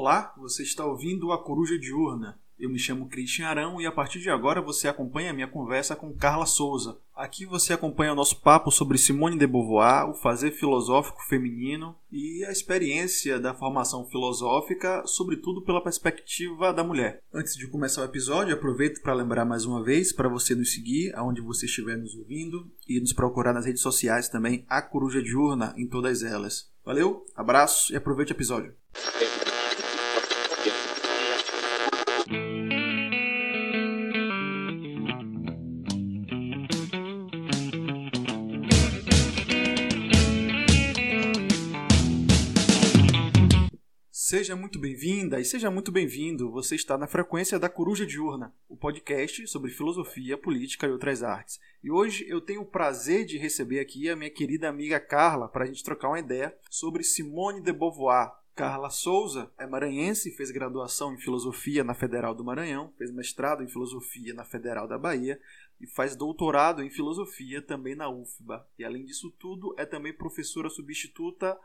Olá, você está ouvindo a Coruja Diurna. Eu me chamo Christian Arão e a partir de agora você acompanha a minha conversa com Carla Souza. Aqui você acompanha o nosso papo sobre Simone de Beauvoir, o fazer filosófico feminino e a experiência da formação filosófica, sobretudo pela perspectiva da mulher. Antes de começar o episódio, aproveito para lembrar mais uma vez para você nos seguir aonde você estiver nos ouvindo e nos procurar nas redes sociais também, a Coruja Diurna em todas elas. Valeu, abraço e aproveite o episódio. Seja muito bem-vinda e seja muito bem-vindo. Você está na frequência da Coruja Diurna, o podcast sobre filosofia, política e outras artes. E hoje eu tenho o prazer de receber aqui a minha querida amiga Carla para a gente trocar uma ideia sobre Simone de Beauvoir. Carla Souza é maranhense, fez graduação em filosofia na Federal do Maranhão, fez mestrado em filosofia na Federal da Bahia e faz doutorado em filosofia também na UFBA. E além disso tudo, é também professora substituta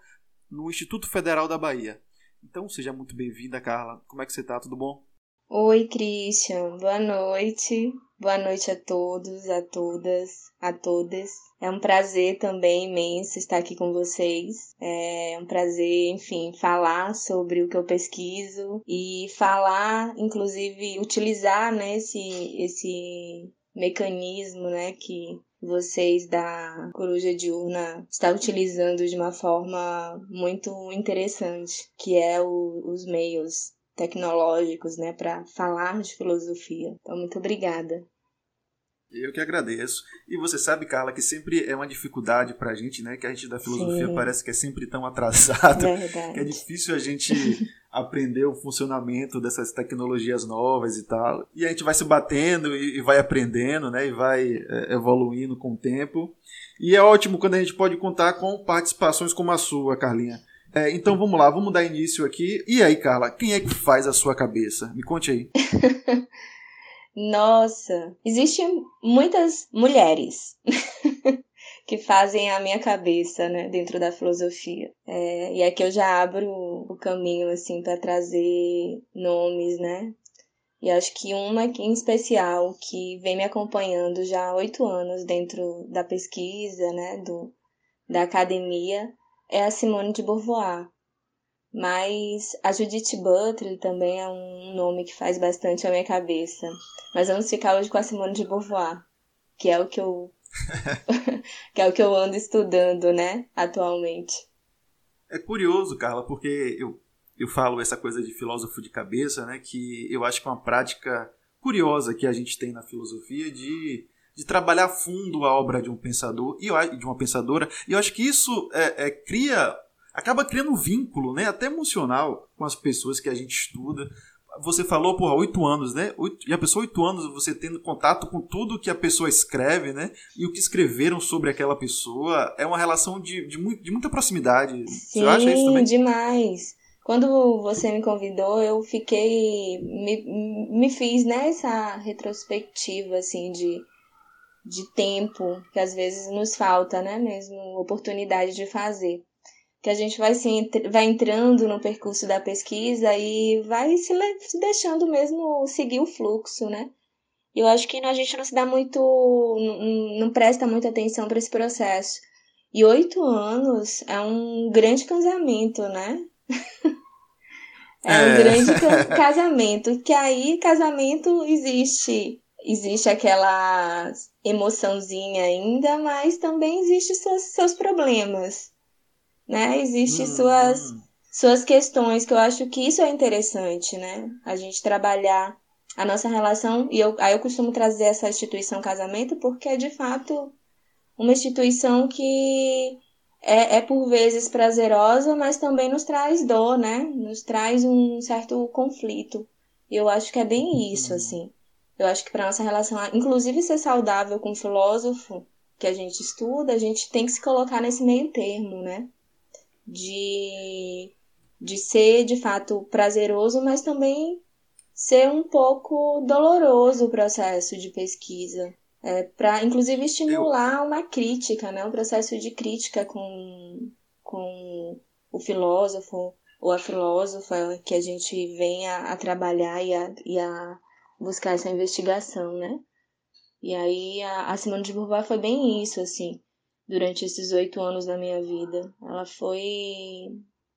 no Instituto Federal da Bahia. Então, seja muito bem-vinda, Carla. Como é que você tá? Tudo bom? Oi, Christian. Boa noite. Boa noite a todos, a todas, a todas. É um prazer também imenso estar aqui com vocês. É um prazer, enfim, falar sobre o que eu pesquiso e falar, inclusive, utilizar né, esse, esse mecanismo né, que vocês da Coruja Diurna está utilizando de uma forma muito interessante, que é o, os meios tecnológicos, né, para falar de filosofia. Então, muito obrigada. Eu que agradeço. E você sabe, Carla, que sempre é uma dificuldade para a gente, né? Que a gente da filosofia Sim. parece que é sempre tão atrasado. Verdade. Que é difícil a gente aprender o funcionamento dessas tecnologias novas e tal. E a gente vai se batendo e, e vai aprendendo, né? E vai é, evoluindo com o tempo. E é ótimo quando a gente pode contar com participações como a sua, Carlinha. É, então vamos lá, vamos dar início aqui. E aí, Carla, quem é que faz a sua cabeça? Me conte aí. Nossa, existem muitas mulheres que fazem a minha cabeça, né, dentro da filosofia. É, e aqui eu já abro o caminho, assim, para trazer nomes, né? E acho que uma em especial que vem me acompanhando já há oito anos dentro da pesquisa, né, do, da academia, é a Simone de Beauvoir. Mas a Judith Butler também é um nome que faz bastante a minha cabeça. Mas vamos ficar hoje com a Simone de Beauvoir, que é o que eu que é o que eu ando estudando, né, atualmente. É curioso, Carla, porque eu, eu falo essa coisa de filósofo de cabeça, né, que eu acho que é uma prática curiosa que a gente tem na filosofia de, de trabalhar fundo a obra de um pensador e de uma pensadora. E eu acho que isso é, é, cria acaba criando um vínculo, né, até emocional com as pessoas que a gente estuda. Você falou, porra, oito anos, né? E a pessoa, oito anos, você tendo contato com tudo que a pessoa escreve, né? E o que escreveram sobre aquela pessoa. É uma relação de, de, muito, de muita proximidade. Sim, você acha isso também? demais. Quando você me convidou, eu fiquei. Me, me fiz nessa retrospectiva, assim, de, de tempo, que às vezes nos falta, né? Mesmo oportunidade de fazer que a gente vai, se, vai entrando no percurso da pesquisa e vai se, se deixando mesmo seguir o fluxo, né? Eu acho que a gente não se dá muito, não, não presta muita atenção para esse processo. E oito anos é um grande casamento, né? é, é um grande casamento. Que aí, casamento existe. Existe aquela emoçãozinha ainda, mas também existe seus, seus problemas né? Existem hum, suas, hum. suas questões, que eu acho que isso é interessante, né? A gente trabalhar a nossa relação, e eu, aí eu costumo trazer essa instituição casamento, porque é de fato uma instituição que é, é por vezes prazerosa, mas também nos traz dor, né? Nos traz um certo conflito. E eu acho que é bem isso, uhum. assim. Eu acho que para nossa relação, inclusive ser saudável com o filósofo que a gente estuda, a gente tem que se colocar nesse meio termo, né? De, de ser de fato prazeroso, mas também ser um pouco doloroso o processo de pesquisa. É, para inclusive estimular uma crítica, né? um processo de crítica com, com o filósofo ou a filósofa que a gente vem a, a trabalhar e a, e a buscar essa investigação, né? E aí a, a Simone de Beauvoir foi bem isso, assim, durante esses oito anos da minha vida. Ela foi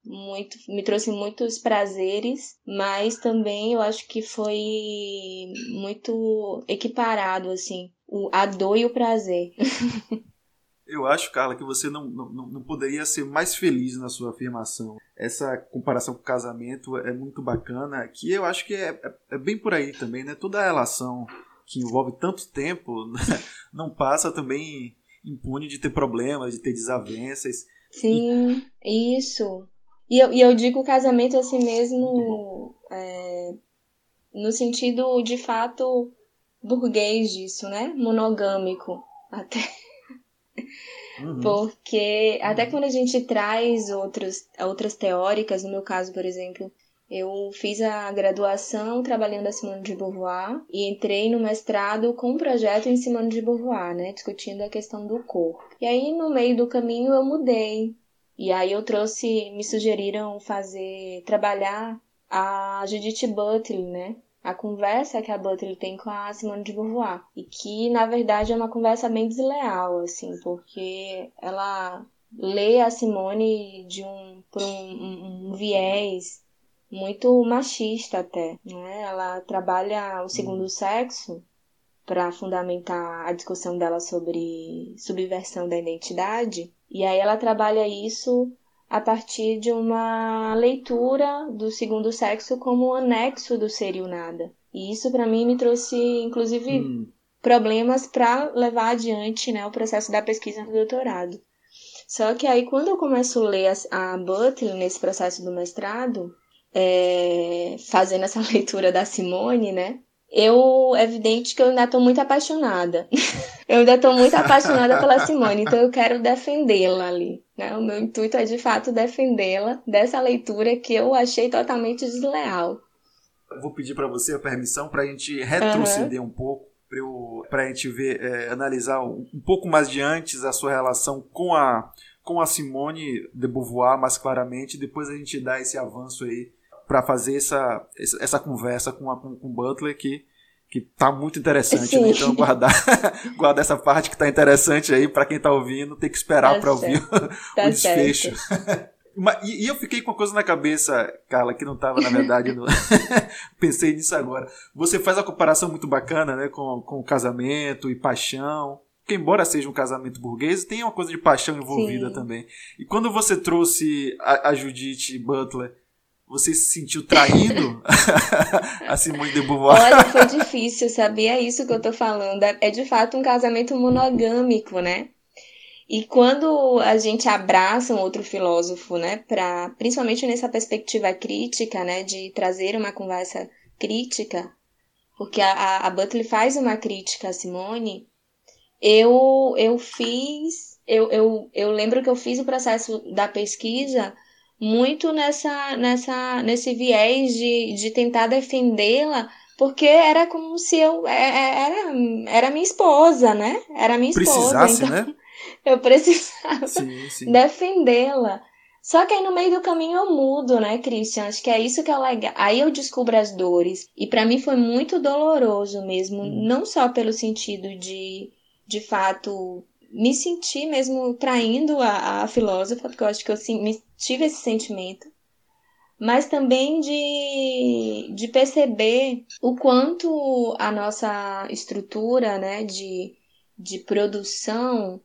muito, me trouxe muitos prazeres, mas também eu acho que foi muito equiparado, assim, o, a dor e o prazer. Eu acho, Carla, que você não, não, não poderia ser mais feliz na sua afirmação. Essa comparação com o casamento é muito bacana, que eu acho que é, é, é bem por aí também, né? Toda relação que envolve tanto tempo né? não passa também impune de ter problemas, de ter desavenças. Sim, e... isso. E eu, e eu digo casamento assim mesmo, é, no sentido de fato burguês disso, né? Monogâmico até. Uhum. Porque até quando a gente traz outros, outras teóricas, no meu caso, por exemplo, eu fiz a graduação trabalhando a Simone de Beauvoir e entrei no mestrado com um projeto em Simone de Beauvoir, né, discutindo a questão do corpo. E aí no meio do caminho eu mudei. E aí eu trouxe, me sugeriram fazer trabalhar a Judith Butler, né, a conversa que a Butler tem com a Simone de Beauvoir. E que, na verdade, é uma conversa bem desleal, assim, porque ela lê a Simone de um, por um, um, um viés muito machista até, né? Ela trabalha o segundo uhum. sexo para fundamentar a discussão dela sobre subversão da identidade, e aí ela trabalha isso a partir de uma leitura do segundo sexo como anexo do ser e o nada. E isso para mim me trouxe inclusive hum. problemas para levar adiante, né, o processo da pesquisa no doutorado. Só que aí quando eu começo a ler a, a Butler nesse processo do mestrado, é, fazendo essa leitura da Simone, né? Eu, é evidente que eu ainda estou muito apaixonada. eu ainda estou muito apaixonada pela Simone, então eu quero defendê-la ali. Né? O meu intuito é de fato defendê-la dessa leitura que eu achei totalmente desleal. Eu vou pedir para você a permissão para a gente retroceder uhum. um pouco, para a gente ver, é, analisar um, um pouco mais de antes a sua relação com a, com a Simone de Beauvoir mais claramente, depois a gente dá esse avanço aí para fazer essa, essa conversa com, a, com, com o Butler que que tá muito interessante, né? Então guardar, guardar essa parte que tá interessante aí para quem tá ouvindo, tem que esperar tá para ouvir tá o desfecho. e, e, eu fiquei com uma coisa na cabeça, Carla, que não tava na verdade, no... pensei nisso agora. Você faz a comparação muito bacana, né, com, com casamento e paixão. Que embora seja um casamento burguês, tem uma coisa de paixão envolvida Sim. também. E quando você trouxe a, a Judith Butler você se sentiu traído a Simone de Beauvoir? Olha, foi difícil, sabia? É isso que eu tô falando. É, é de fato um casamento monogâmico, né? E quando a gente abraça um outro filósofo, né, para principalmente nessa perspectiva crítica, né, de trazer uma conversa crítica, porque a, a Butler faz uma crítica a Simone, eu eu fiz, eu, eu, eu lembro que eu fiz o processo da pesquisa muito nessa, nessa, nesse viés de, de tentar defendê-la, porque era como se eu é, é, era, era minha esposa, né? Era minha esposa. Precisasse, então, né? Eu precisava defendê-la. Só que aí no meio do caminho eu mudo, né, Christian? Acho que é isso que é legal. Aí eu descubro as dores. E para mim foi muito doloroso mesmo. Hum. Não só pelo sentido de, de fato, me senti mesmo traindo a, a filósofa, porque eu acho que eu me, tive esse sentimento, mas também de, de perceber o quanto a nossa estrutura né, de, de produção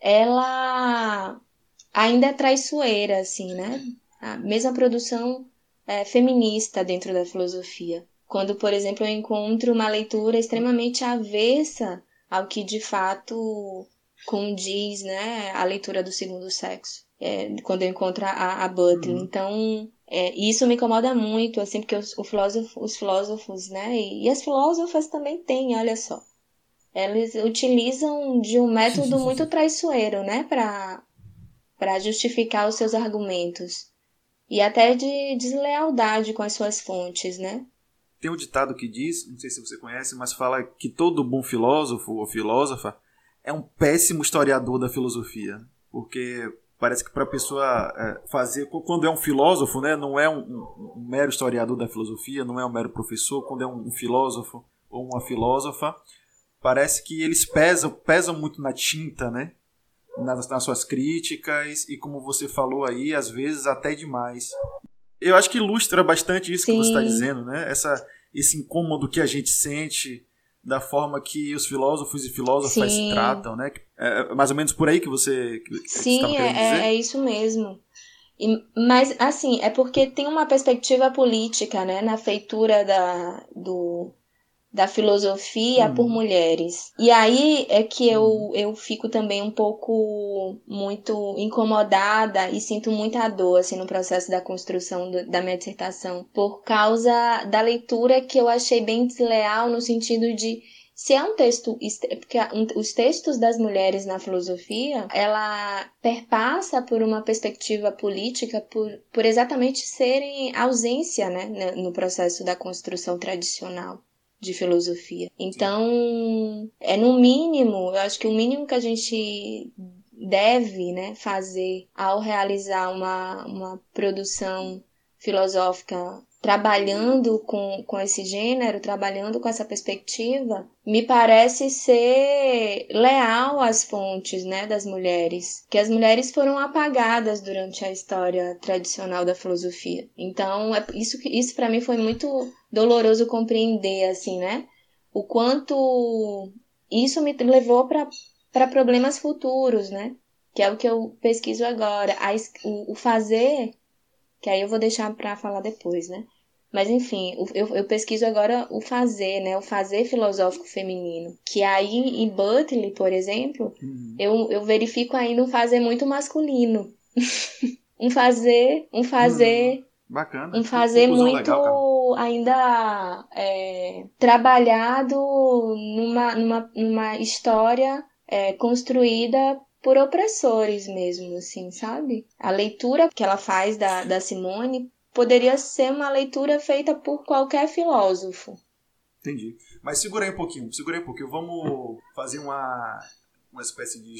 ela ainda é traiçoeira, assim, né? A mesma produção é, feminista dentro da filosofia. Quando, por exemplo, eu encontro uma leitura extremamente avessa ao que de fato condiz, né, a leitura do segundo sexo. É, quando eu encontro a, a Butler. Uhum. Então, é, isso me incomoda muito, assim, porque os, filósofo, os filósofos, né, e, e as filósofas também têm, olha só. Eles utilizam de um método muito traiçoeiro, né, para para justificar os seus argumentos. E até de deslealdade com as suas fontes, né? Tem um ditado que diz, não sei se você conhece, mas fala que todo bom filósofo ou filósofa é um péssimo historiador da filosofia, porque parece que para a pessoa é, fazer, quando é um filósofo, né, não é um, um, um, mero historiador da filosofia, não é um mero professor, quando é um, um filósofo ou uma filósofa, parece que eles pesam, pesam muito na tinta, né, nas, nas suas críticas e como você falou aí, às vezes até demais. Eu acho que ilustra bastante isso Sim. que você está dizendo, né? Essa, esse incômodo que a gente sente da forma que os filósofos e filósofas Sim. se tratam, né? É, é mais ou menos por aí que você que Sim, é, é, isso mesmo. E, mas, assim, é porque tem uma perspectiva política, né, na feitura da, do, da filosofia por uhum. mulheres. E aí é que eu, eu fico também um pouco muito incomodada e sinto muita dor assim, no processo da construção do, da minha dissertação, por causa da leitura que eu achei bem desleal no sentido de se é um texto, porque os textos das mulheres na filosofia, ela perpassa por uma perspectiva política, por, por exatamente serem ausência né, no processo da construção tradicional de filosofia. Então, é no mínimo, eu acho que o mínimo que a gente deve né, fazer ao realizar uma, uma produção filosófica trabalhando com, com esse gênero, trabalhando com essa perspectiva, me parece ser leal às fontes né, das mulheres, que as mulheres foram apagadas durante a história tradicional da filosofia. Então, é, isso, isso para mim foi muito doloroso compreender, assim, né? O quanto isso me levou para problemas futuros, né? Que é o que eu pesquiso agora. A, o, o fazer, que aí eu vou deixar para falar depois, né? Mas enfim, eu, eu pesquiso agora o fazer, né? O fazer filosófico feminino. Que aí em Butler, por exemplo, uhum. eu, eu verifico ainda um fazer muito masculino. um fazer, um fazer. Uhum. Bacana. Um fazer muito legal, ainda é, trabalhado numa, numa, numa história é, construída por opressores mesmo, assim, sabe? A leitura que ela faz da, da Simone poderia ser uma leitura feita por qualquer filósofo. Entendi. Mas segura aí um pouquinho, segura aí um pouquinho. Vamos fazer uma, uma espécie de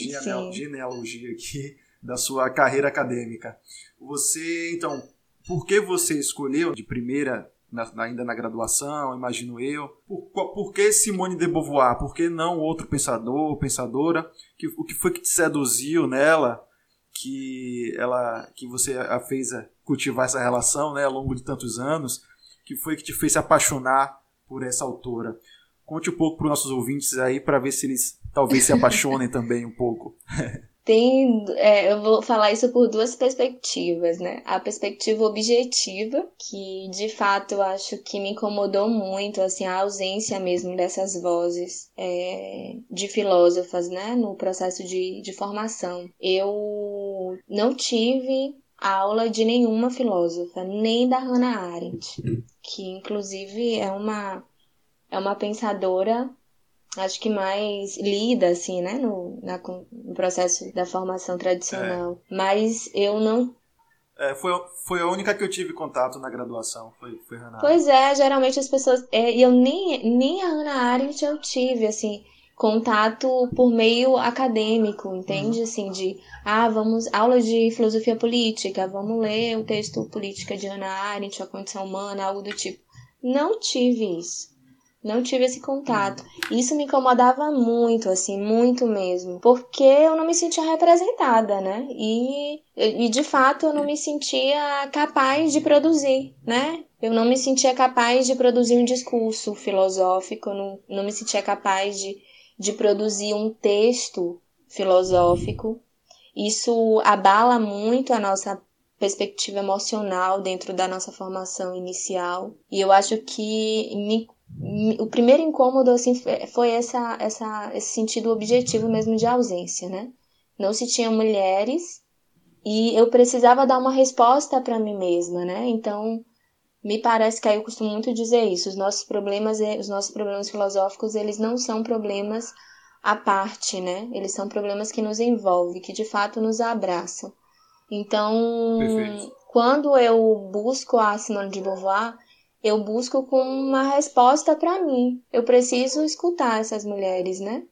genealogia aqui da sua carreira acadêmica. Você, então, por que você escolheu de primeira, na, ainda na graduação, imagino eu, por, por que Simone de Beauvoir? Por que não outro pensador, pensadora? Que, o que foi que te seduziu nela? Que ela, que você a fez cultivar essa relação né, ao longo de tantos anos, que foi que te fez se apaixonar por essa autora. Conte um pouco para os nossos ouvintes aí para ver se eles talvez se apaixonem também um pouco. Tem, é, eu vou falar isso por duas perspectivas, né? A perspectiva objetiva, que de fato eu acho que me incomodou muito, assim, a ausência mesmo dessas vozes é, de filósofas, né? No processo de, de formação. Eu não tive aula de nenhuma filósofa, nem da Hannah Arendt, que inclusive é uma é uma pensadora acho que mais lida assim, né, no, na, no processo da formação tradicional. É. Mas eu não é, foi, foi a única que eu tive contato na graduação, foi, foi Hannah Pois é, geralmente as pessoas. É, eu nem, nem a Hannah Arendt eu tive, assim contato por meio acadêmico, entende? Uhum. Assim, de, ah, vamos, aula de filosofia política, vamos ler o texto Política de Hannah Arendt, A Condição Humana, algo do tipo. Não tive isso. Não tive esse contato. Uhum. Isso me incomodava muito, assim, muito mesmo. Porque eu não me sentia representada, né? E, e de fato eu não me sentia capaz de produzir, né? Eu não me sentia capaz de produzir um discurso filosófico, não, não me sentia capaz de de produzir um texto filosófico. Isso abala muito a nossa perspectiva emocional dentro da nossa formação inicial. E eu acho que me, o primeiro incômodo assim foi essa, essa, esse sentido objetivo mesmo de ausência, né? Não se tinha mulheres e eu precisava dar uma resposta para mim mesma, né? Então me parece que aí eu costumo muito dizer isso. Os nossos problemas, os nossos problemas filosóficos, eles não são problemas à parte, né? Eles são problemas que nos envolvem, que de fato nos abraçam. Então, Perfeito. quando eu busco a Simone de Beauvoir, eu busco com uma resposta para mim. Eu preciso escutar essas mulheres, né?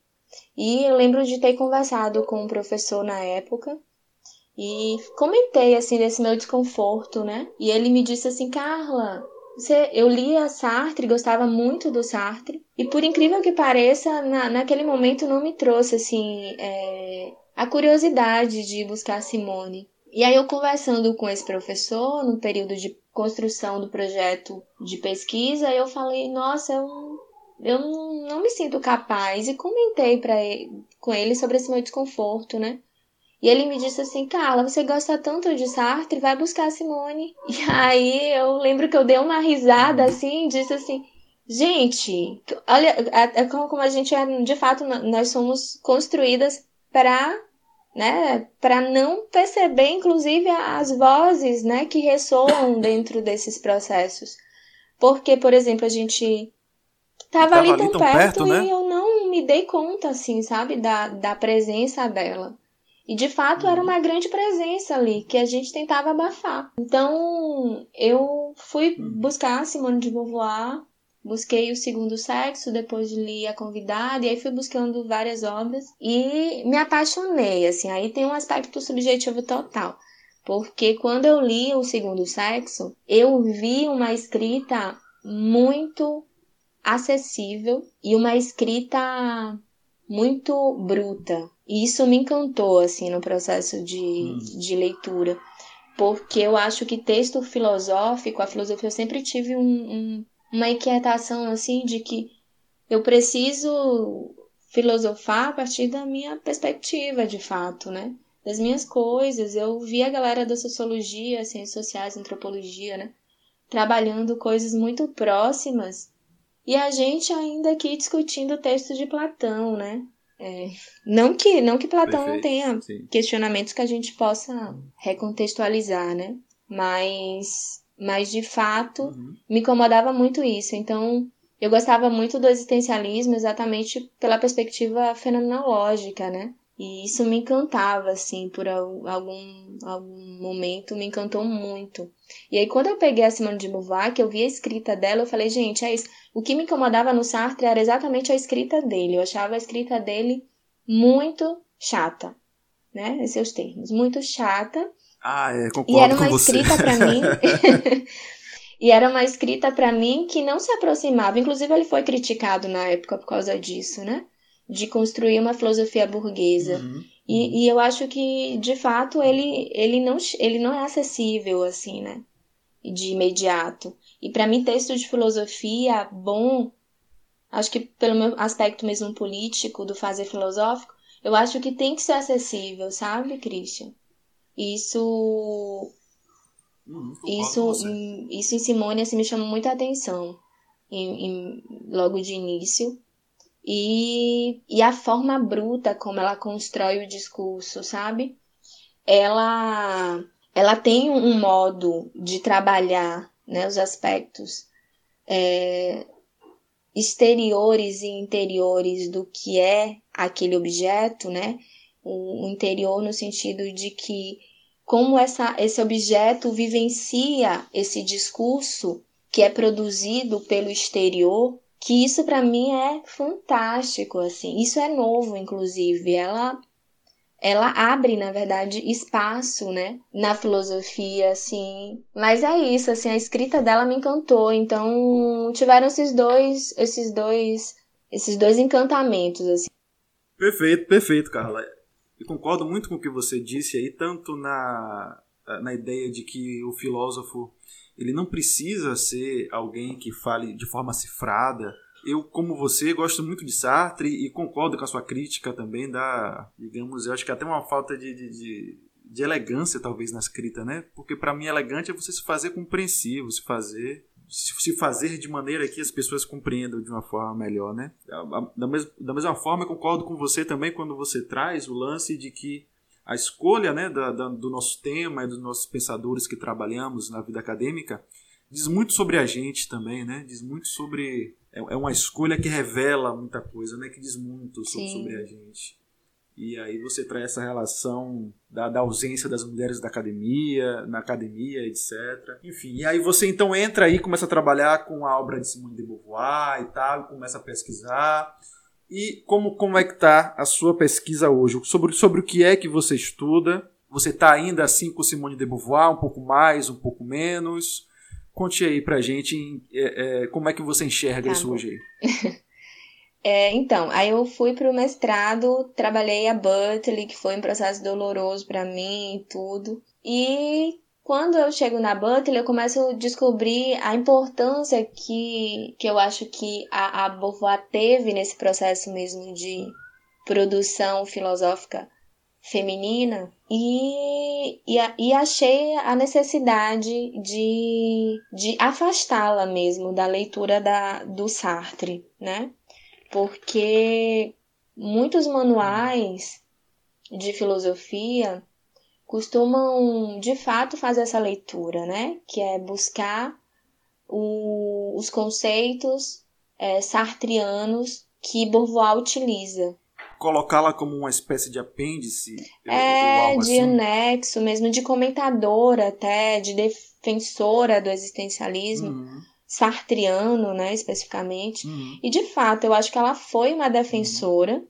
E eu lembro de ter conversado com um professor na época e comentei assim desse meu desconforto, né? E ele me disse assim, Carla, você, eu lia Sartre, gostava muito do Sartre, e por incrível que pareça, na, naquele momento não me trouxe assim é, a curiosidade de buscar Simone. E aí eu conversando com esse professor no período de construção do projeto de pesquisa, eu falei, nossa, eu, eu não me sinto capaz e comentei para com ele sobre esse meu desconforto, né? E ele me disse assim, Carla, você gosta tanto de Sartre, vai buscar Simone. E aí eu lembro que eu dei uma risada assim, disse assim, gente, olha, é como a gente é, de fato, nós somos construídas para né, para não perceber, inclusive, as vozes, né, que ressoam dentro desses processos. Porque, por exemplo, a gente estava ali tão, tão perto, perto né? e eu não me dei conta, assim, sabe, da, da presença dela. E de fato era uhum. uma grande presença ali que a gente tentava abafar. Então eu fui uhum. buscar Simone de Beauvoir, busquei o segundo sexo, depois li a convidada e aí fui buscando várias obras e me apaixonei, assim, aí tem um aspecto subjetivo total. Porque quando eu li o segundo sexo, eu vi uma escrita muito acessível e uma escrita muito bruta, e isso me encantou, assim, no processo de, hum. de leitura. Porque eu acho que texto filosófico, a filosofia, eu sempre tive um, um, uma inquietação, assim, de que eu preciso filosofar a partir da minha perspectiva, de fato, né? Das minhas coisas. Eu vi a galera da sociologia, ciências sociais, antropologia, né? Trabalhando coisas muito próximas. E a gente ainda aqui discutindo o texto de Platão, né? É, não que não que Platão Perfeito, não tenha sim. questionamentos que a gente possa recontextualizar, né? Mas, mas de fato uhum. me incomodava muito isso. Então eu gostava muito do existencialismo exatamente pela perspectiva fenomenológica, né? E isso me encantava, assim, por algum, algum momento, me encantou muito. E aí, quando eu peguei a Simone de Beauvoir, que eu vi a escrita dela, eu falei, gente, é isso. O que me incomodava no Sartre era exatamente a escrita dele. Eu achava a escrita dele muito chata, né? Esses seus termos. Muito chata. Ah, é, concordo E era uma escrita para mim... e era uma escrita para mim que não se aproximava. Inclusive, ele foi criticado na época por causa disso, né? de construir uma filosofia burguesa. Uhum. E, e, eu acho que, de fato, ele, ele, não, ele não é acessível, assim, né? De imediato. E para mim, texto de filosofia bom, acho que pelo meu aspecto mesmo político, do fazer filosófico, eu acho que tem que ser acessível, sabe, Christian? Isso. Isso, isso em Simone assim, me chamou muita atenção em, em, logo de início e, e a forma bruta como ela constrói o discurso, sabe? Ela, ela tem um modo de trabalhar né, os aspectos é, exteriores e interiores do que é aquele objeto, né? O, interior no sentido de que como essa, esse objeto vivencia esse discurso que é produzido pelo exterior que isso para mim é fantástico, assim. Isso é novo, inclusive. Ela ela abre, na verdade, espaço, né, na filosofia, assim. Mas é isso, assim, a escrita dela me encantou. Então, tiveram esses dois, esses dois, esses dois encantamentos, assim. Perfeito, perfeito, Carla. Eu concordo muito com o que você disse aí, tanto na, na ideia de que o filósofo ele não precisa ser alguém que fale de forma cifrada. Eu, como você, gosto muito de Sartre e concordo com a sua crítica também da, digamos, eu acho que até uma falta de, de, de, de elegância talvez na escrita, né? Porque para mim elegante é você se fazer compreensivo, se fazer se fazer de maneira que as pessoas compreendam de uma forma melhor, né? Da, mesma, da mesma forma, eu concordo com você também quando você traz o lance de que a escolha né, da, da, do nosso tema e dos nossos pensadores que trabalhamos na vida acadêmica diz muito sobre a gente também, né? Diz muito sobre. É, é uma escolha que revela muita coisa, né? Que diz muito sobre, sobre, a gente. E aí você traz essa relação da, da, ausência das mulheres da academia, na academia, etc. Enfim, e aí você então entra aí, começa a trabalhar com a obra de Simone de Beauvoir e tal, começa a pesquisar. E como, como é que está a sua pesquisa hoje? Sobre, sobre o que é que você estuda? Você está ainda assim com Simone de Beauvoir, um pouco mais, um pouco menos? Conte aí pra gente é, é, como é que você enxerga tá isso bom. hoje aí. É, então, aí eu fui para o mestrado, trabalhei a Berkeley, que foi um processo doloroso para mim e tudo. E quando eu chego na Berkeley, eu começo a descobrir a importância que, que eu acho que a, a Beauvoir teve nesse processo mesmo de produção filosófica feminina e, e, e achei a necessidade de, de afastá-la mesmo da leitura da, do Sartre, né? Porque muitos manuais de filosofia costumam de fato fazer essa leitura, né? Que é buscar o, os conceitos é, sartrianos que Beauvoir utiliza. Colocá-la como uma espécie de apêndice? É, de assim. anexo mesmo, de comentadora até, de defensora do existencialismo. Uhum sartriano, né, especificamente. Uhum. E de fato, eu acho que ela foi uma defensora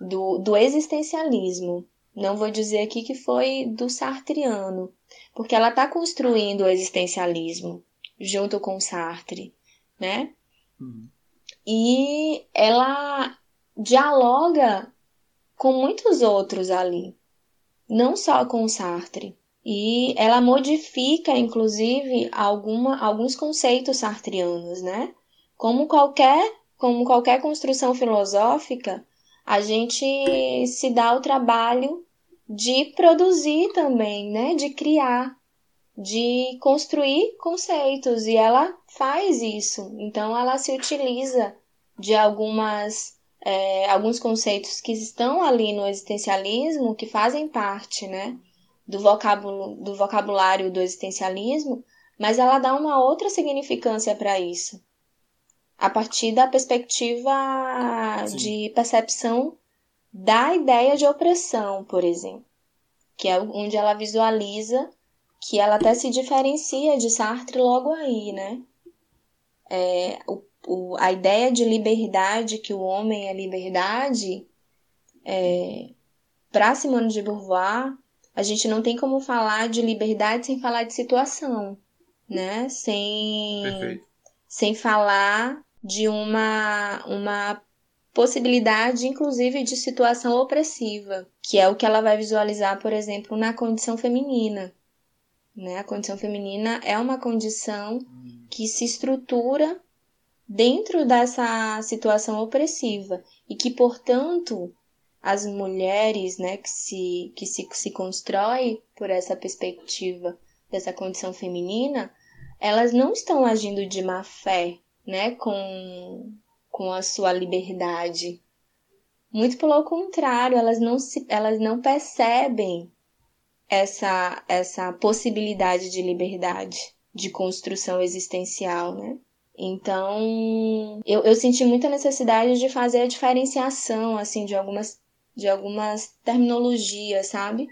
do, do existencialismo. Não vou dizer aqui que foi do sartriano, porque ela está construindo o existencialismo junto com Sartre, né? Uhum. E ela dialoga com muitos outros ali, não só com Sartre e ela modifica, inclusive, alguma, alguns conceitos sartrianos, né? Como qualquer, como qualquer construção filosófica, a gente se dá o trabalho de produzir também, né? De criar, de construir conceitos, e ela faz isso. Então, ela se utiliza de algumas é, alguns conceitos que estão ali no existencialismo, que fazem parte, né? Do, vocábulo, do vocabulário do existencialismo, mas ela dá uma outra significância para isso. A partir da perspectiva Sim. de percepção da ideia de opressão, por exemplo, que é onde ela visualiza que ela até se diferencia de Sartre logo aí, né? É, o, o, a ideia de liberdade, que o homem é liberdade, é, para Simone de Beauvoir, a gente não tem como falar de liberdade sem falar de situação, né? Sem, Perfeito. sem falar de uma, uma possibilidade, inclusive, de situação opressiva, que é o que ela vai visualizar, por exemplo, na condição feminina. Né? A condição feminina é uma condição que se estrutura dentro dessa situação opressiva e que, portanto, as mulheres, né, que se, que se, se constrói por essa perspectiva dessa condição feminina, elas não estão agindo de má fé, né, com, com a sua liberdade. Muito pelo contrário, elas não, se, elas não percebem essa, essa possibilidade de liberdade, de construção existencial, né? Então, eu, eu senti muita necessidade de fazer a diferenciação, assim, de algumas de algumas terminologias, sabe?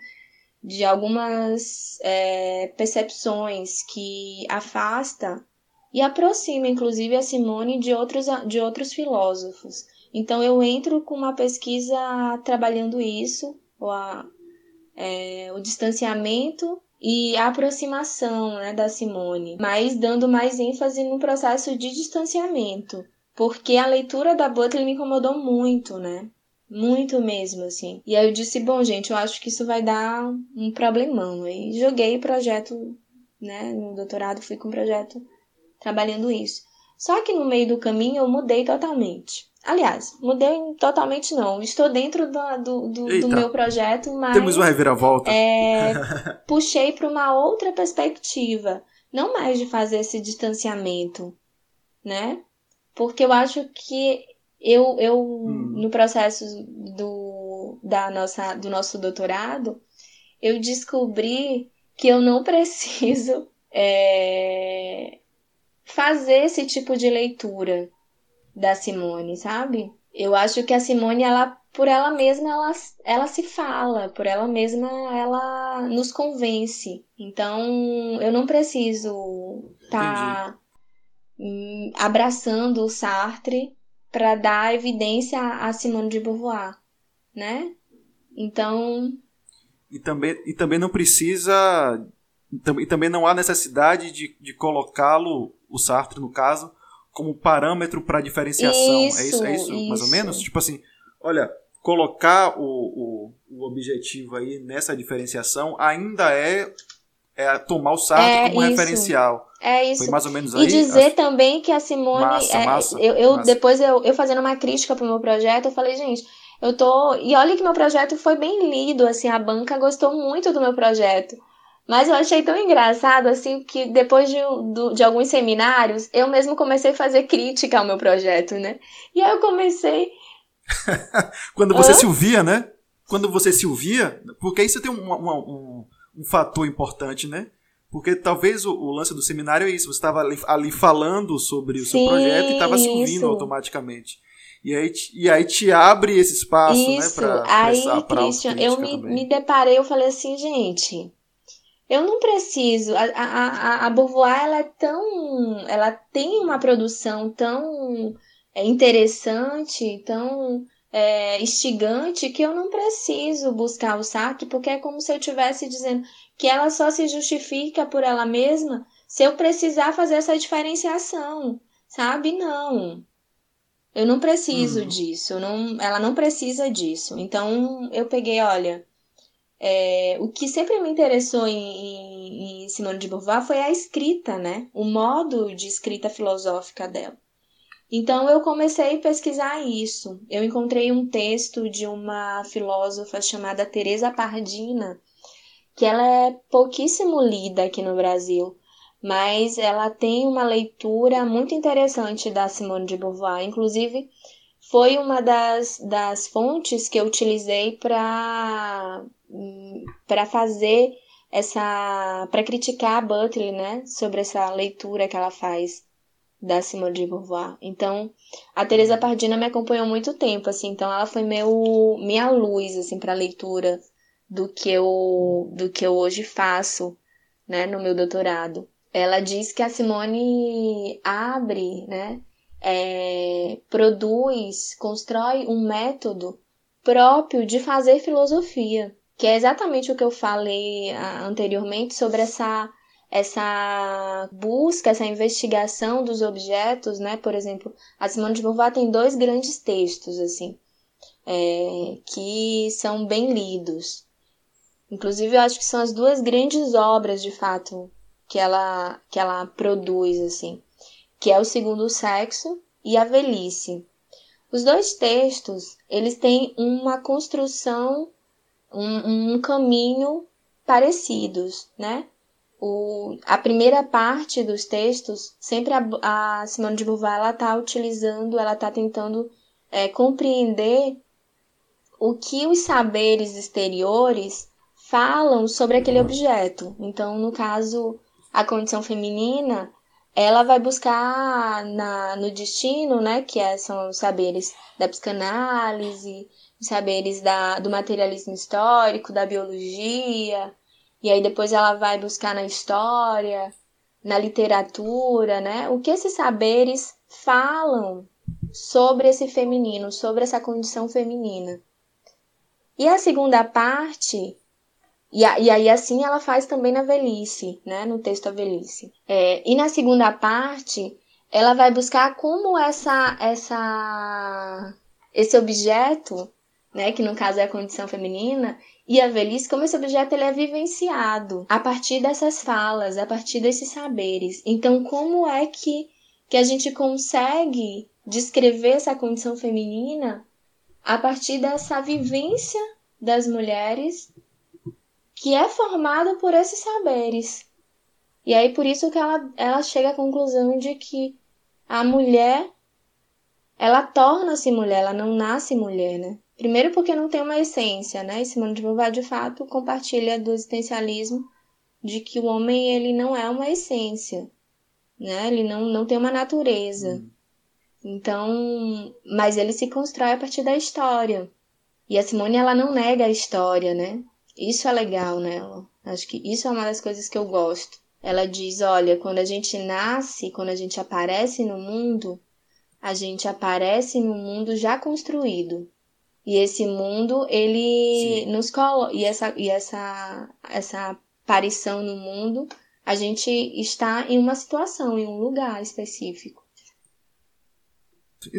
De algumas é, percepções que afasta e aproxima, inclusive, a Simone de outros, de outros filósofos. Então, eu entro com uma pesquisa trabalhando isso, o, a, é, o distanciamento e a aproximação né, da Simone, mas dando mais ênfase no processo de distanciamento, porque a leitura da Butler me incomodou muito, né? Muito mesmo, assim. E aí eu disse, bom, gente, eu acho que isso vai dar um problemão. Aí joguei o projeto, né? No doutorado fui com o projeto trabalhando isso. Só que no meio do caminho eu mudei totalmente. Aliás, mudei totalmente não. Estou dentro do, do, do, do meu projeto, mas. Temos uma reviravolta. É, puxei para uma outra perspectiva. Não mais de fazer esse distanciamento, né? Porque eu acho que eu, eu hum. no processo do, da nossa, do nosso doutorado, eu descobri que eu não preciso é, fazer esse tipo de leitura da Simone, sabe? Eu acho que a Simone, ela, por ela mesma, ela, ela se fala, por ela mesma, ela nos convence. Então, eu não preciso estar tá, hum, abraçando o Sartre para dar evidência a Simone de Beauvoir, né? Então, e também, e também não precisa e também não há necessidade de, de colocá-lo, o Sartre no caso, como parâmetro para diferenciação. Isso, é isso, é isso, isso, mais ou menos? Tipo assim, olha, colocar o, o, o objetivo aí nessa diferenciação ainda é, é tomar o Sartre É como isso. referencial. É isso. Foi mais ou menos aí? E dizer também que a Simone. Massa, é, massa, eu, eu- massa. depois eu, eu fazendo uma crítica pro meu projeto, eu falei, gente, eu tô. E olha que meu projeto foi bem lido, assim, a banca gostou muito do meu projeto. Mas eu achei tão engraçado, assim, que depois de, de alguns seminários, eu mesmo comecei a fazer crítica ao meu projeto, né? E aí eu comecei. Quando você Hã? se ouvia, né? Quando você se ouvia, porque aí você tem um, um, um, um fator importante, né? Porque talvez o, o lance do seminário é isso, você estava ali, ali falando sobre o seu Sim, projeto e estava se ouvindo isso. automaticamente. E aí, te- e aí te abre esse espaço, né? Isso, Pra, aí, pra, pra Christian, eu me, me deparei, eu falei assim, gente, eu não preciso. A, a, a, a Beauvoir, ela é tão. Ela tem uma produção tão é, interessante, tão é, instigante, que eu não preciso buscar o Sartre, porque é como se eu estivesse dizendo que ela só se justifica por ela mesma se eu precisar fazer essa diferenciação, sabe? Não. Eu não preciso Uhum. disso, não, ela não precisa disso. Então eu peguei, olha, é, o que sempre me interessou em, em, em Simone de Beauvoir foi a escrita, né? O modo de escrita filosófica dela. Então eu comecei a pesquisar isso. Eu encontrei um texto de uma filósofa chamada Teresa Pardina, que ela é pouquíssimo lida aqui no Brasil, mas ela tem uma leitura muito interessante da Simone de Beauvoir. Inclusive, foi uma das, das fontes que eu utilizei para para fazer essa para criticar a Butler, né, sobre essa leitura que ela faz da Simone de Beauvoir. Então, a Teresa Pardina me acompanhou muito tempo, assim, então ela foi meu minha luz assim para a leitura do que eu do que eu hoje faço, né, no meu doutorado. Ela diz que a Simone abre, né, é, produz, constrói um método próprio de fazer filosofia, que é exatamente o que eu falei ah, anteriormente sobre essa essa busca, essa investigação dos objetos, né? Por exemplo, a Simone de Beauvoir tem dois grandes textos assim, é, que são bem lidos. Inclusive, eu acho que são as duas grandes obras, de fato, que ela que ela produz assim, que é o Segundo Sexo e a Velhice. Os dois textos, eles têm uma construção, um, um caminho parecidos, né? O, a primeira parte dos textos, sempre a, a Simone de Beauvoir ela está utilizando, ela está tentando é, compreender o que os saberes exteriores falam sobre aquele objeto. Então, no caso, a condição feminina, ela vai buscar na, no destino, né, que é, são os saberes da psicanálise, os saberes da, do materialismo histórico, da biologia, e aí depois ela vai buscar na história, na literatura, né, o que esses saberes falam sobre esse feminino, sobre essa condição feminina. E a segunda parte e, a, e aí, assim, ela faz também na velhice, né? No texto A Velhice. É, e na segunda parte, ela vai buscar como essa, essa, esse objeto, né? Que no caso é a condição feminina, e a velhice, como esse objeto ele é vivenciado a partir dessas falas, a partir desses saberes. Então, como é que, que a gente consegue descrever essa condição feminina a partir dessa vivência das mulheres que é formada por esses saberes. E aí por isso que ela, ela chega à conclusão de que a mulher ela torna-se mulher, ela não nasce mulher, né? Primeiro porque não tem uma essência, né? E Simone de Beauvoir de fato compartilha do existencialismo de que o homem ele não é uma essência, né? Ele não, não tem uma natureza. Então, mas ele se constrói a partir da história. E a Simone ela não nega a história, né? Isso é legal nela. Acho que isso é uma das coisas que eu gosto. Ela diz: olha, quando a gente nasce, quando a gente aparece no mundo, a gente aparece no mundo já construído. E esse mundo, ele Sim. nos coloca. E, essa, e essa, essa aparição no mundo, a gente está em uma situação, em um lugar específico.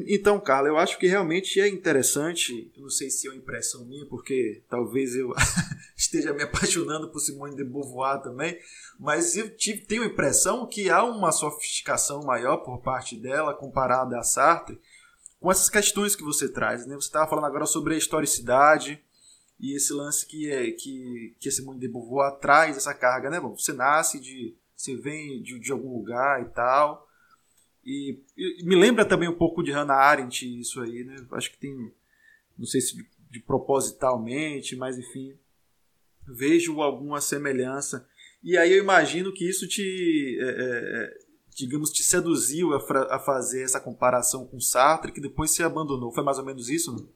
Então, Carla, eu acho que realmente é interessante, eu não sei se é uma impressão minha, porque talvez eu esteja me apaixonando por Simone de Beauvoir também, mas eu tive, tenho a impressão que há uma sofisticação maior por parte dela comparada a Sartre, com essas questões que você traz. Né? Você estava falando agora sobre a historicidade e esse lance que, é, que, que a Simone de Beauvoir traz essa carga. Né? Bom, você nasce de. Você vem de, de algum lugar e tal e, e, me lembra também um pouco de Hannah Arendt isso aí, né? Acho que tem, não sei se de, de propositalmente, mas enfim, vejo alguma semelhança. E aí eu imagino que isso te, é, é, é digamos, te seduziu a, a, fazer essa comparação com Sartre, que depois se abandonou. Foi mais ou menos isso? Não?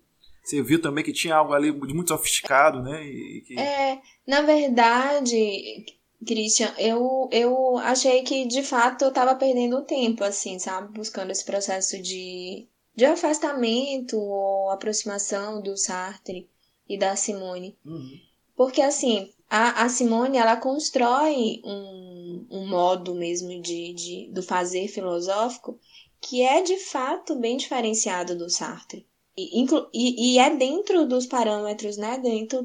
Você viu também que tinha algo ali de muito sofisticado, né? Que... É, na verdade, Christian, eu, eu achei que de fato eu tava perdendo tempo, assim, sabe? Buscando esse processo de, de afastamento ou aproximação do Sartre e da Simone. Uhum. Porque, assim, a, a Simone, ela constrói um, um modo mesmo de, de, do fazer filosófico que é de fato bem diferenciado do Sartre. E, e, e é dentro dos parâmetros, né? Dentro,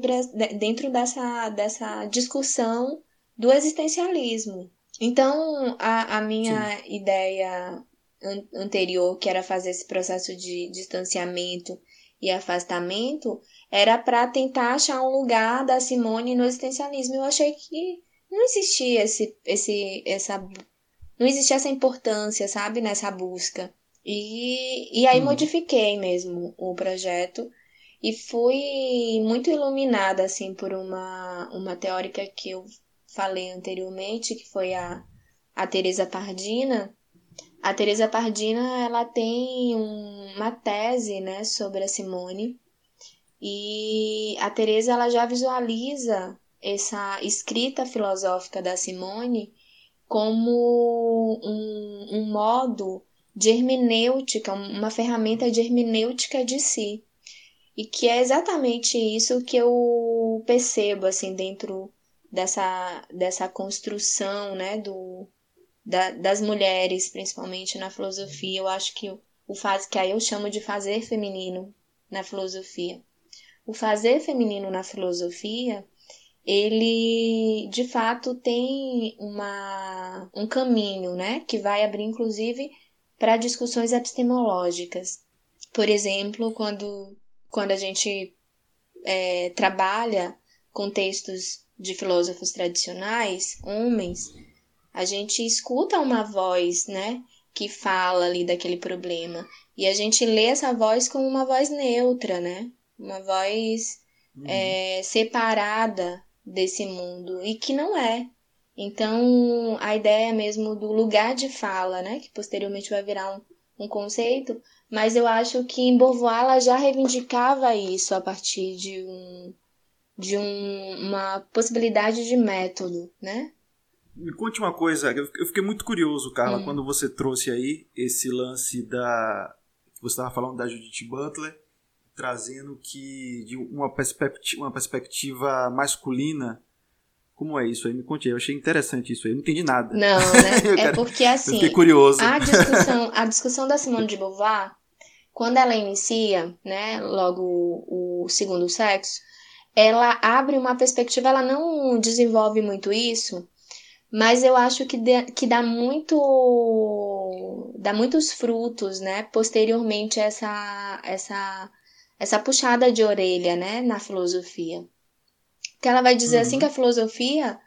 dentro dessa, dessa discussão do existencialismo. Então, a, a minha Sim. ideia an anterior, que era fazer esse processo de distanciamento e afastamento, era para tentar achar um lugar da Simone no existencialismo. Eu achei que não existia esse, esse, essa, não existia essa importância, sabe, nessa busca. E, e aí uhum. modifiquei mesmo o projeto e fui muito iluminada assim por uma, uma teórica que eu falei anteriormente, que foi a, a Teresa Pardina, a Teresa Pardina ela tem um, uma tese né, sobre a Simone e a Teresa ela já visualiza essa escrita filosófica da Simone como um, um modo de hermenêutica, uma ferramenta de hermenêutica de si. E que é exatamente isso que eu percebo assim dentro dessa, dessa construção né, do, da, das mulheres, principalmente na filosofia. Eu acho que o faz que aí eu chamo de fazer feminino na filosofia. O fazer feminino na filosofia, ele de fato tem uma, um caminho, né, que vai abrir inclusive para discussões epistemológicas. Por exemplo, quando, quando a gente é, trabalha com textos de filósofos tradicionais, homens, a gente escuta uma voz, né, que fala ali daquele problema. E a gente lê essa voz como uma voz neutra, né? Uma voz uhum. é, separada desse mundo. E que não é. Então, a ideia mesmo do lugar de fala, né? Que posteriormente vai virar um, um conceito. Mas eu acho que em Beauvoir ela já reivindicava isso a partir de um de um, uma possibilidade de método, né? Me conte uma coisa, eu fiquei muito curioso, Carla, hum. quando você trouxe aí esse lance da. Você estava falando da Judith Butler, trazendo que de uma perspectiva, uma perspectiva masculina. Como é isso aí? Me conte. Eu achei interessante isso aí. Eu não entendi nada. Não, né? é porque assim. Fiquei curioso. A discussão, a discussão da Simone de Beauvoir, quando ela inicia, né, logo o, o segundo sexo, ela abre uma perspectiva, ela não desenvolve muito isso, mas eu acho que, de, que dá muito dá muitos frutos, né? Posteriormente essa essa essa puxada de orelha, né, na filosofia. Que ela vai dizer uhum. assim que a filosofia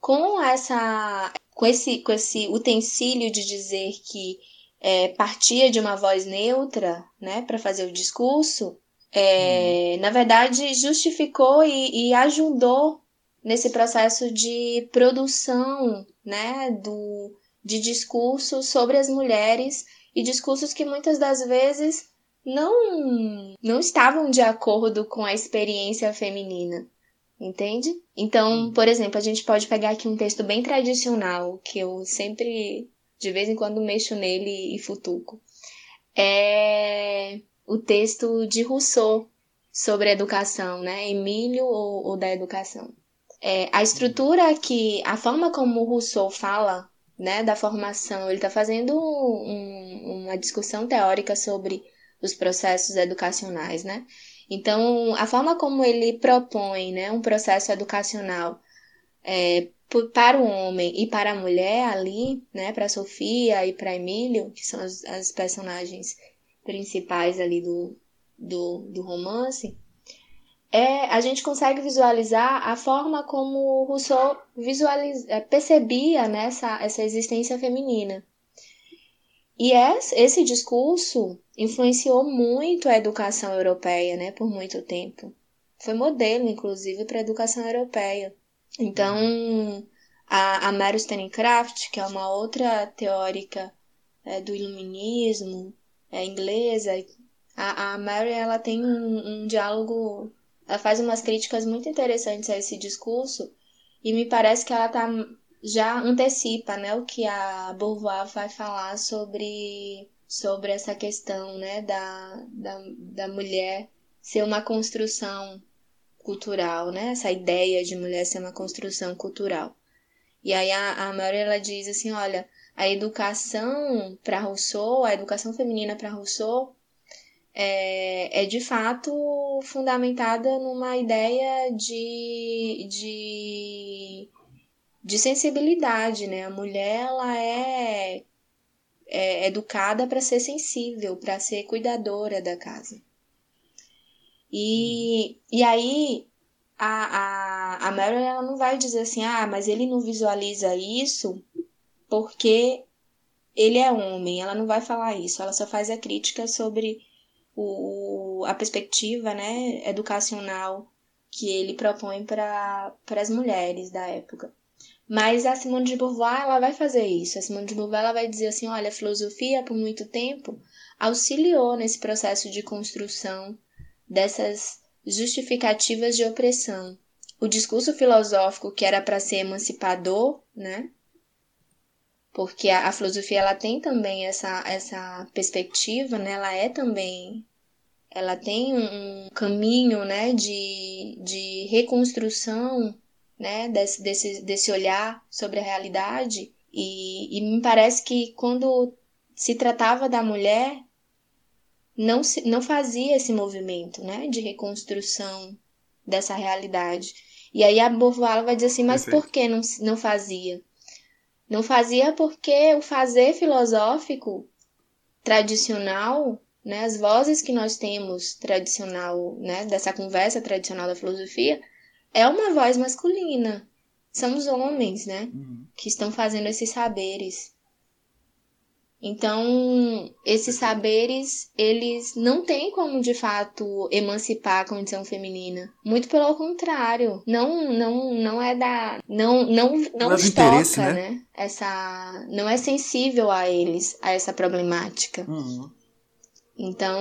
com essa com esse com esse utensílio de dizer que é, partia de uma voz neutra, né, para fazer o discurso, é, hum. na verdade, justificou e, e, ajudou nesse processo de produção né, do, de discursos sobre as mulheres e discursos que muitas das vezes não, não estavam de acordo com a experiência feminina. Entende? Então, por exemplo, a gente pode pegar aqui um texto bem tradicional, que eu sempre, de vez em quando, mexo nele e futuco. É o texto de Rousseau sobre educação, né? Emílio ou, ou da educação. É, a estrutura que, a forma como Rousseau fala, né, da formação, ele está fazendo um, uma discussão teórica sobre os processos educacionais, né? Então, a forma como ele propõe, né, um processo educacional é, para o homem e para a mulher ali, né, para Sofia e para Emílio, que são as, as personagens principais ali do, do, do romance, é, a gente consegue visualizar a forma como Rousseau visualiza, é, percebia né, essa, essa existência feminina. E esse discurso influenciou muito a educação europeia, né, por muito tempo. Foi modelo, inclusive, para a educação europeia. Então, a, a Mary Stanecraft, que é uma outra teórica é, do iluminismo é, inglesa, a, a Mary ela tem um, um diálogo, ela faz umas críticas muito interessantes a esse discurso e me parece que ela tá, já antecipa né, o que a Beauvoir vai falar sobre, sobre essa questão né, da, da, da mulher ser uma construção cultural, né? Essa ideia de mulher ser uma construção cultural. E aí a, a Mary, ela diz assim, olha, a educação para Rousseau, a educação feminina para Rousseau é, é de fato fundamentada numa ideia de, de, de sensibilidade, né? A mulher, ela é, é educada para ser sensível, para ser cuidadora da casa. E, e aí a, a, a Meryl ela não vai dizer assim, ah, mas ele não visualiza isso porque ele é homem. Ela não vai falar isso. Ela só faz a crítica sobre o, a perspectiva né, educacional que ele propõe para as mulheres da época. Mas a Simone de Beauvoir ela vai fazer isso. A Simone de Beauvoir ela vai dizer assim, olha, a filosofia por muito tempo auxiliou nesse processo de construção dessas justificativas de opressão. O discurso filosófico que era para ser emancipador, né? Porque a, a, filosofia ela tem também essa, essa perspectiva, né? Ela é também ela tem um caminho, né, de, de reconstrução, né, desse, desse, desse olhar sobre a realidade e, e me parece que quando se tratava da mulher, não, se, não fazia esse movimento né, de reconstrução dessa realidade. E aí a Beauvoir vai dizer assim, mas Perfeito. por que não, não fazia? Não fazia porque o fazer filosófico tradicional, né, as vozes que nós temos tradicional, né, dessa conversa tradicional da filosofia, é uma voz masculina. São os homens, né, uhum. que estão fazendo esses saberes. Então, esses saberes, eles não têm como de fato emancipar a condição feminina. Muito pelo contrário, não não não é da não não não, é toca, né? né? Essa não é sensível a eles, a essa problemática. Uhum. Então,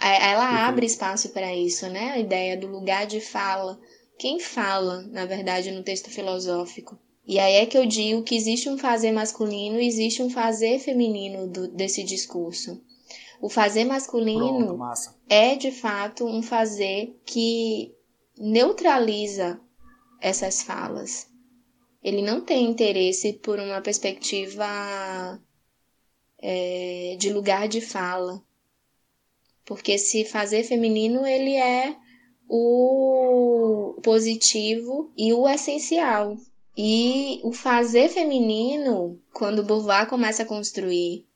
ela abre espaço para isso, né? A ideia do lugar de fala. Quem fala, na verdade, no texto filosófico? E aí é que eu digo que existe um fazer masculino e existe um fazer feminino do, desse discurso. O fazer masculino Pronto, é de fato um fazer que neutraliza essas falas. Ele não tem interesse por uma perspectiva é, de lugar de fala. Porque se fazer feminino, ele é o positivo e o essencial. E o fazer feminino, quando Beauvoir começa a construir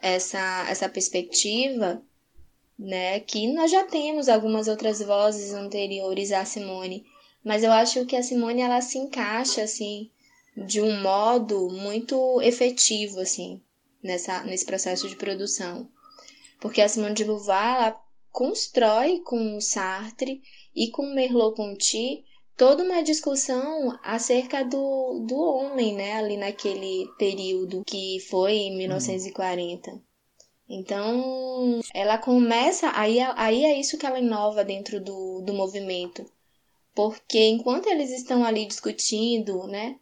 essa, essa perspectiva, né, que nós já temos algumas outras vozes anteriores à Simone, mas eu acho que a Simone ela se encaixa assim de um modo muito efetivo assim nessa nesse processo de produção. Porque a Simone de Beauvoir ela constrói com o Sartre e com Merleau-Ponty toda uma discussão acerca do, do homem, né, ali naquele período que foi em 1940. Uhum. Então, ela começa, aí, aí é isso que ela inova dentro do, do movimento. Porque enquanto eles estão ali discutindo, né,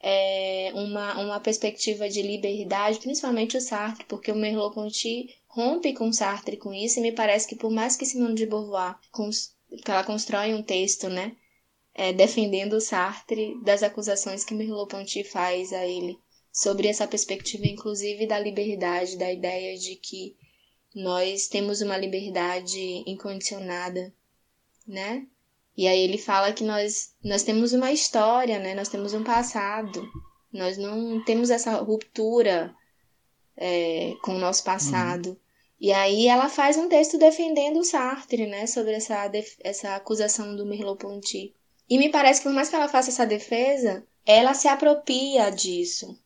é, uma, uma perspectiva de liberdade, principalmente o Sartre, porque o Merleau-Ponty rompe com Sartre com isso, e me parece que por mais que Simone de Beauvoir, que ela constrói um texto, né, é, defendendo Sartre das acusações que Merleau-Ponty faz a ele sobre essa perspectiva, inclusive da liberdade, da ideia de que nós temos uma liberdade incondicionada, né? E aí ele fala que nós, nós temos uma história, né? Nós temos um passado. Nós não temos essa ruptura é, com o nosso passado. Uhum. E aí ela faz um texto defendendo o Sartre, né? Sobre essa, essa acusação do Merleau-Ponty. E me parece que por mais que ela faça essa defesa, ela se apropria disso.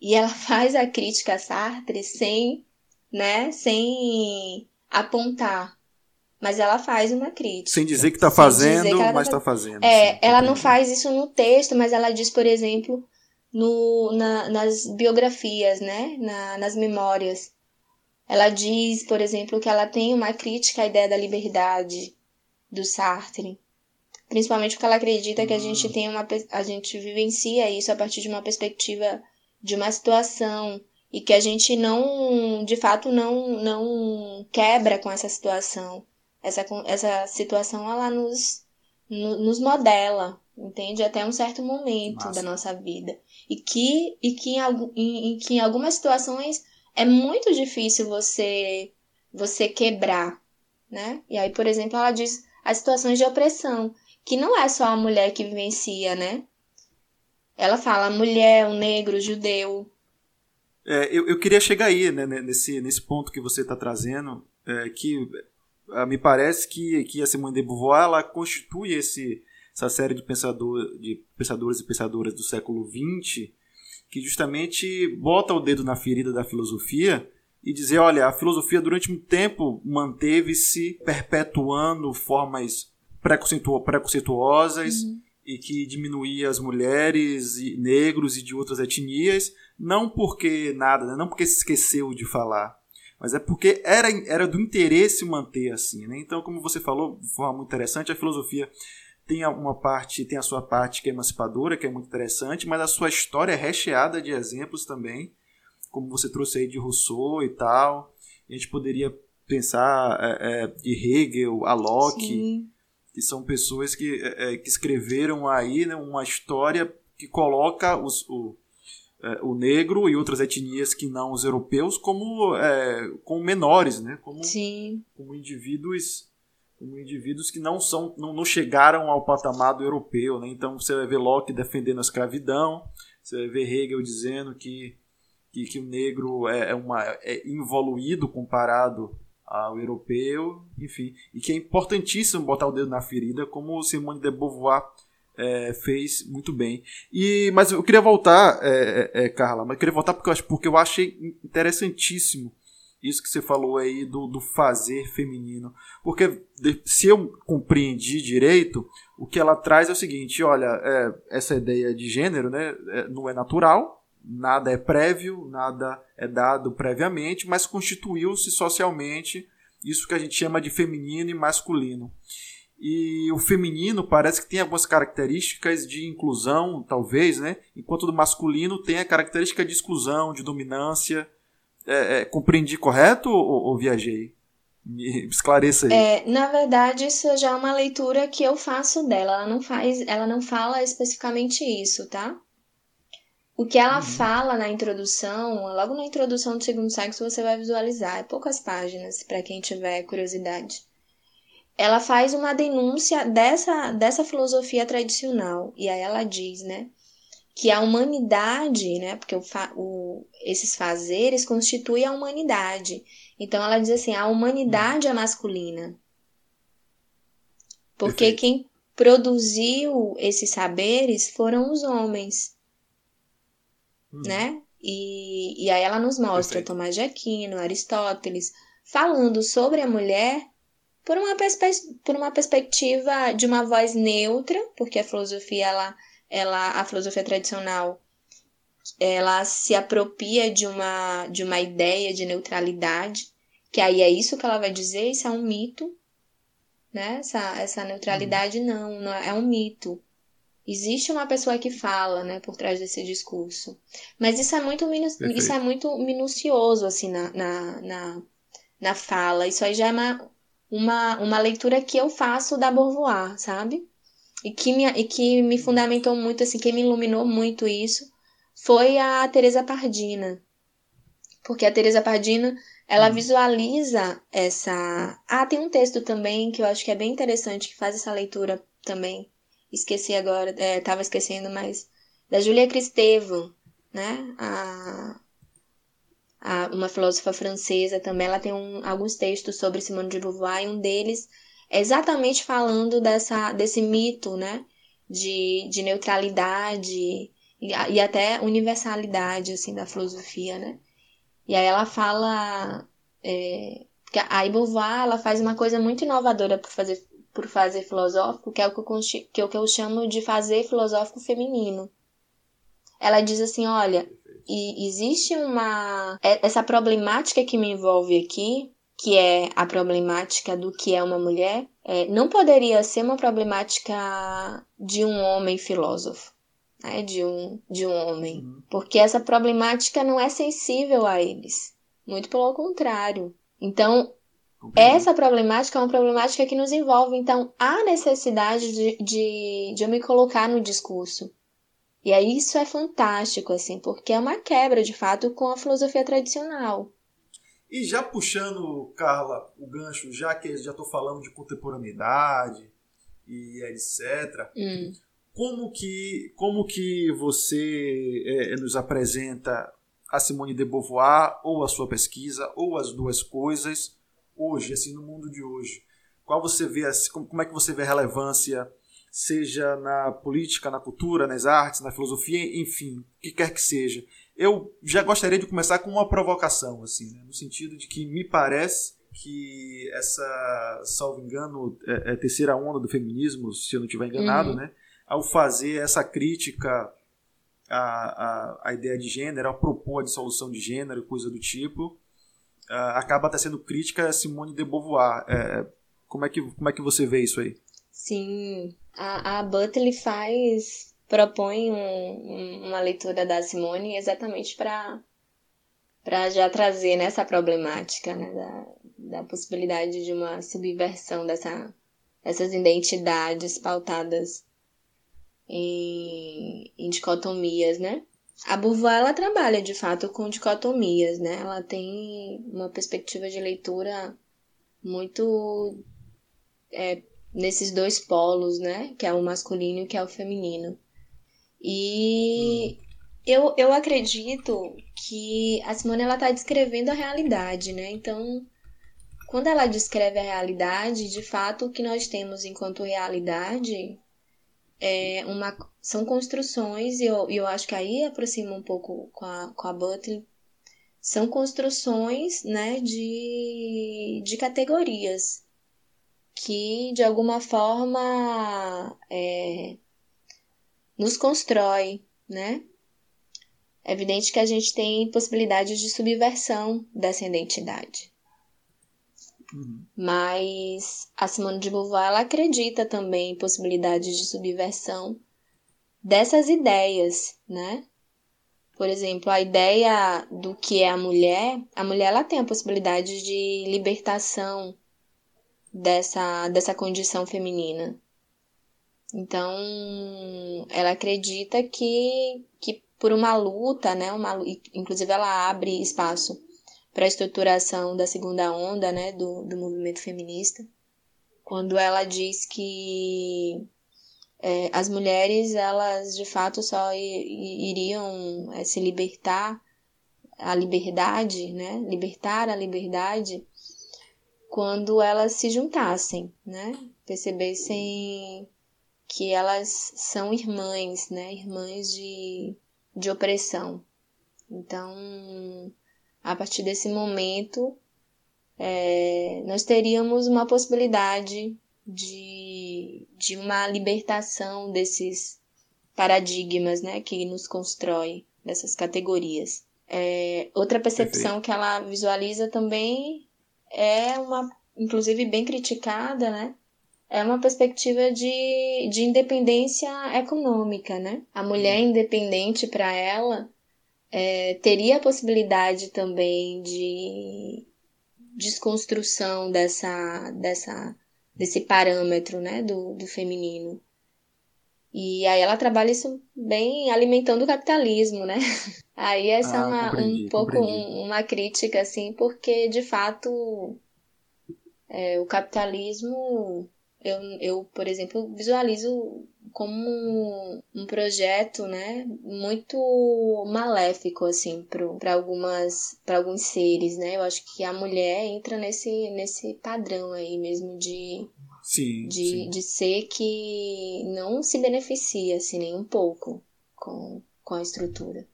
E ela faz a crítica a Sartre sem, né? Sem apontar mas ela faz uma crítica. Sem dizer que está fazendo, que mas está tá fazendo. É, sim, ela não faz isso no texto, mas ela diz, por exemplo, no, na, nas biografias, né? Na, nas memórias. Ela diz, por exemplo, que ela tem uma crítica à ideia da liberdade do Sartre. Principalmente porque ela acredita que a gente hum. tem uma. a gente vivencia isso a partir de uma perspectiva de uma situação e que a gente não, de fato, não, não quebra com essa situação essa, essa situação ela nos, no, nos modela, entende? Até um certo momento Massa. da nossa vida. E que, e que, em, em, em, que em algumas situações é muito difícil você, você quebrar, né? E aí, por exemplo, ela diz as situações de opressão, que não é só a mulher que vivencia, né? Ela fala mulher, o negro, o judeu. É, eu, eu queria chegar aí, né, nesse, nesse ponto que você está trazendo, é, que ah, me parece que, que a Simone de Beauvoir ela constitui esse, essa série de, pensador, de pensadores e pensadoras do século XX que justamente bota o dedo na ferida da filosofia e dizer, olha, a filosofia durante um tempo manteve-se perpetuando formas preconceituo preconceituosas uhum. e que diminuía as mulheres e negros e de outras etnias, não porque nada, né? não porque se esqueceu de falar, mas é porque era, era do interesse manter assim. Né? Então, como você falou, de forma muito interessante, a filosofia tem uma parte, tem a sua parte que é emancipadora, que é muito interessante, mas a sua história é recheada de exemplos também, como você trouxe aí de Rousseau e tal. A gente poderia pensar é, é, de Hegel, a Locke, Sim. que são pessoas que, é, é que escreveram aí né, uma história que coloca os, o, é, o negro e outras etnias que não os europeus como, é, como menores, né? Como, Sim. como indivíduos como indivíduos que não são não, não chegaram ao patamar do europeu, né? Então você vai ver Locke defendendo a escravidão, você vai ver Hegel dizendo que que, que o negro é, é, uma, é involuído comparado ao europeu, enfim, e que é importantíssimo botar o dedo na ferida, como Simone de Beauvoir é, fez muito bem. E, mas eu queria voltar, é, é, é, Carla, mas eu queria voltar porque eu, porque eu achei interessantíssimo isso que você falou aí do, do fazer feminino. Porque se eu compreendi direito, o que ela traz é o seguinte: olha, é, essa ideia de gênero né, é, não é natural, nada é prévio, nada é dado previamente, mas constituiu-se socialmente isso que a gente chama de feminino e masculino. E o feminino parece que tem algumas características de inclusão, talvez, né? Enquanto o masculino tem a característica de exclusão, de dominância. É, é, compreendi correto ou, ou, viajei? Me esclareça aí. É, na verdade, isso já é uma leitura que eu faço dela. Ela não faz, ela não fala especificamente isso, tá? O que ela uhum. fala na introdução, logo na introdução do segundo sexo, você vai visualizar. É poucas páginas para quem tiver curiosidade ela faz uma denúncia dessa, dessa filosofia tradicional. E aí ela diz, né, que a humanidade, né, porque o, o, esses fazeres constituem a humanidade. Então ela diz assim, a humanidade é masculina. Porque Perfeito. quem produziu esses saberes foram os homens, hum. né? E, e aí ela nos mostra Perfeito. Tomás de Aquino, Aristóteles, falando sobre a mulher por uma, por uma perspectiva de uma voz neutra, porque a filosofia, ela, ela, a filosofia tradicional, ela se apropria de uma, de uma ideia de neutralidade, que aí é isso que ela vai dizer, isso é um mito, né? Essa, essa neutralidade uhum. não, não é um mito. Existe uma pessoa que fala, né, por trás desse discurso. Mas isso é muito, minu isso é muito minucioso, assim, na, na, na, na fala. Isso aí já é uma, uma, uma leitura que eu faço da Beauvoir, sabe? E que, me, e que me fundamentou muito, assim, que me iluminou muito isso, foi a Teresa Pardina. Porque a Teresa Pardina, ela hum. visualiza essa... Ah, tem um texto também que eu acho que é bem interessante, que faz essa leitura também esqueci agora, é, tava esquecendo, mas da Julia Cristevo, né? A, a, uma filósofa francesa também, ela tem um, alguns textos sobre Simone de Beauvoir e um deles exatamente falando dessa, desse mito, né? De, de neutralidade e, e até universalidade, assim, da filosofia, né? E aí ela fala... É, que a Beauvoir, ela faz uma coisa muito inovadora para fazer por fazer filosófico, que é o que eu, que, é o que eu chamo de fazer filosófico feminino. Ela diz assim: olha, e existe uma. Essa problemática que me envolve aqui, que é a problemática do que é uma mulher, é, não poderia ser uma problemática de um homem filósofo. Né, de, um, de um homem. Uhum. Porque essa problemática não é sensível a eles. Muito pelo contrário. Então, essa problemática é uma problemática que nos envolve, então há necessidade de, de, de eu me colocar no discurso. E aí isso é fantástico, assim, porque é uma quebra, de fato, com a filosofia tradicional. E já puxando, Carla, o gancho, já que já estou falando de contemporaneidade e etc., hum. como, que, como que você é, nos apresenta a Simone de Beauvoir, ou a sua pesquisa, ou as duas coisas, hoje, assim, no mundo de hoje? Qual você vê, como é que você vê a relevância, seja na política, na cultura, nas artes, na filosofia, enfim, o que quer que seja? Eu já gostaria de começar com uma provocação, assim, né? no sentido de que me parece que essa, salvo engano, é, é terceira onda do feminismo, se eu não estiver enganado, uhum. né? Ao fazer essa crítica à, à, à ideia de gênero, ao propor a dissolução de gênero, coisa do tipo, uh, acaba até sendo crítica a Simone de Beauvoir. É, como, é que, como é que você vê isso aí? Sim, a, a Butler faz, propõe um, uma leitura da Simone exatamente para para já trazer nessa problemática né, da, da possibilidade de uma subversão dessa, dessas identidades pautadas em, em dicotomias, né? A Beauvoir ela trabalha de fato com dicotomias, né? Ela tem uma perspectiva de leitura muito é, nesses dois polos, né? Que é o masculino e que é o feminino. E eu, eu acredito que a Simone ela está descrevendo a realidade, né? Então, quando ela descreve a realidade, de fato, o que nós temos enquanto realidade é uma, são construções, e eu, eu acho que aí aproxima um pouco com a, com a Butler, são construções né, de, de categorias que, de alguma forma, é, nos constrói, né? É evidente que a gente tem possibilidades de subversão dessa identidade. Uhum. Mas a Simone de Beauvoir ela acredita também em possibilidades de subversão dessas ideias, né? Por exemplo, a ideia do que é a mulher, a mulher ela tem a possibilidade de libertação dessa, dessa condição feminina. Então, ela acredita que, que por uma luta, né, uma, inclusive ela abre espaço para a estruturação da segunda onda né, do, do movimento feminista, quando ela diz que é, as mulheres elas de fato só iriam é, se libertar a liberdade, né, libertar a liberdade quando elas se juntassem, né, percebessem que elas são irmãs, né, irmãs de, de opressão. Então, a partir desse momento, é, nós teríamos uma possibilidade de, de uma libertação desses paradigmas né, que nos constrói, dessas categorias. É, outra percepção Perfeito. que ela visualiza também é uma, inclusive bem criticada, né? É uma perspectiva de, de independência econômica, né? A mulher uhum. independente para ela é, teria a possibilidade também de desconstrução dessa, dessa, desse parâmetro, né, do, do feminino. E aí ela trabalha isso bem alimentando o capitalismo, né? Aí essa ah, é uma, um pouco um, uma crítica, assim, porque de fato é, o capitalismo eu, eu, por exemplo, visualizo como um projeto, né, muito maléfico assim para algumas para alguns seres, né? Eu acho que a mulher entra nesse nesse padrão aí mesmo de sim, de, sim. de ser que não se beneficia assim nem um pouco com, com a estrutura.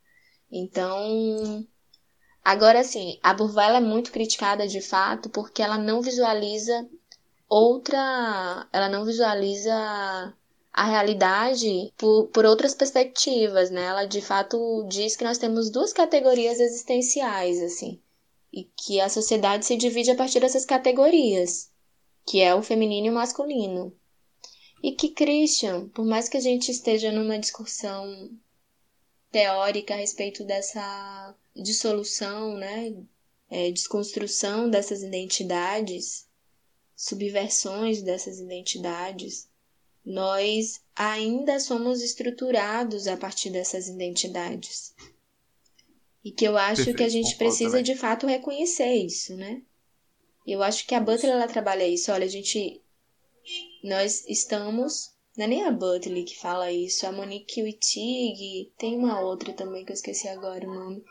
Então, agora assim, a Bourville é muito criticada de fato porque ela não visualiza outra, ela não visualiza a realidade por, por outras perspectivas, né? Ela de fato diz que nós temos duas categorias existenciais, assim, e que a sociedade se divide a partir dessas categorias, que é o feminino e o masculino. E que Christian, por mais que a gente esteja numa discussão teórica a respeito dessa dissolução, né, é, desconstrução dessas identidades, subversões dessas identidades, nós ainda somos estruturados a partir dessas identidades. E que eu acho Perfeito, que a gente precisa de fato reconhecer isso, né? Eu acho que a Butler ela trabalha isso. Olha, a gente. Nós estamos. Não é nem a Butler que fala isso, a Monique Wittig, tem uma outra também que eu esqueci agora o nome,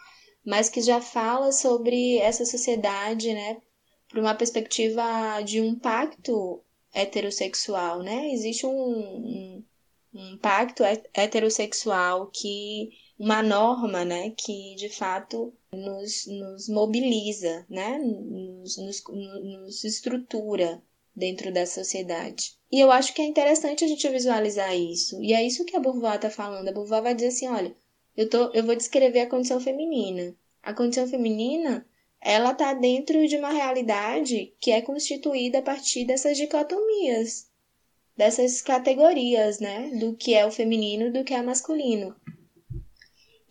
mas que já fala sobre essa sociedade, né, por uma perspectiva de um pacto heterossexual, né? Existe um, um, um pacto heterossexual que uma norma, né, que de fato nos, nos mobiliza, né, nos, nos, nos estrutura dentro da sociedade. E eu acho que é interessante a gente visualizar isso. E é isso que a Bourvois está falando. A Bourvois vai dizer assim, olha, eu, tô, eu vou descrever a condição feminina. A condição feminina ela está dentro de uma realidade que é constituída a partir dessas dicotomias, dessas categorias, né, do que é o feminino e do que é o masculino.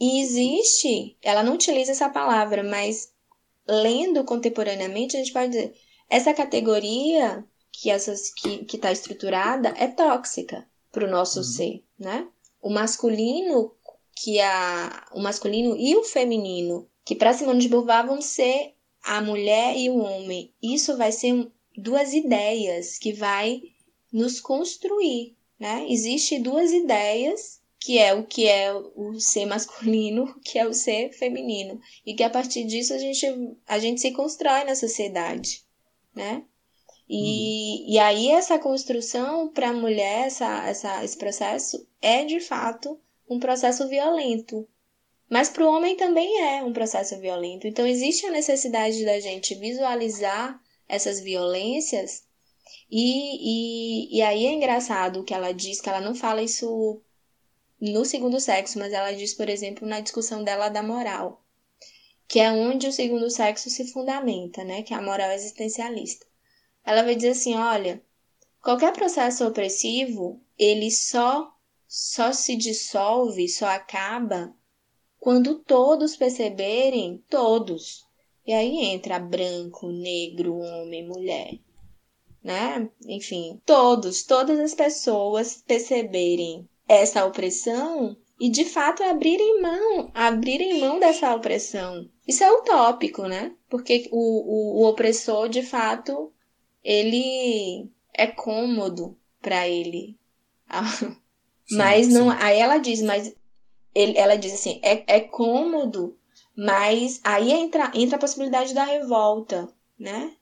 E existe, ela não utiliza essa palavra, mas lendo contemporaneamente a gente pode dizer, essa categoria que essas que está estruturada é tóxica para o nosso uhum. ser, né? O masculino que a o masculino e o feminino que para Simone de Beauvoir vão ser a mulher e o homem. Isso vai ser duas ideias que vai nos construir, né? Existem duas ideias que é o que é o ser masculino, o que é o ser feminino, e que a partir disso a gente, a gente se constrói na sociedade, né? E, uhum. e aí essa construção para a mulher, essa, essa, esse processo é de fato um processo violento, mas para o homem também é um processo violento. Então existe a necessidade da gente visualizar essas violências. E, e, e aí é engraçado que ela diz que ela não fala isso no segundo sexo, mas ela diz, por exemplo, na discussão dela da moral, que é onde o segundo sexo se fundamenta, né? Que é a moral existencialista. Ela vai dizer assim, olha, qualquer processo opressivo, ele só só se dissolve, só acaba quando todos perceberem, todos. E aí entra branco, negro, homem, mulher, né? Enfim, todos, todas as pessoas perceberem essa opressão e de fato abrirem mão, abrirem mão dessa opressão. Isso é utópico, né? Porque o, o, o opressor, de fato, ele é cômodo para ele. mas sim, não, sim. aí ela diz, mas ele, ela diz assim, é, é cômodo, mas aí entra, entra a possibilidade da revolta, né?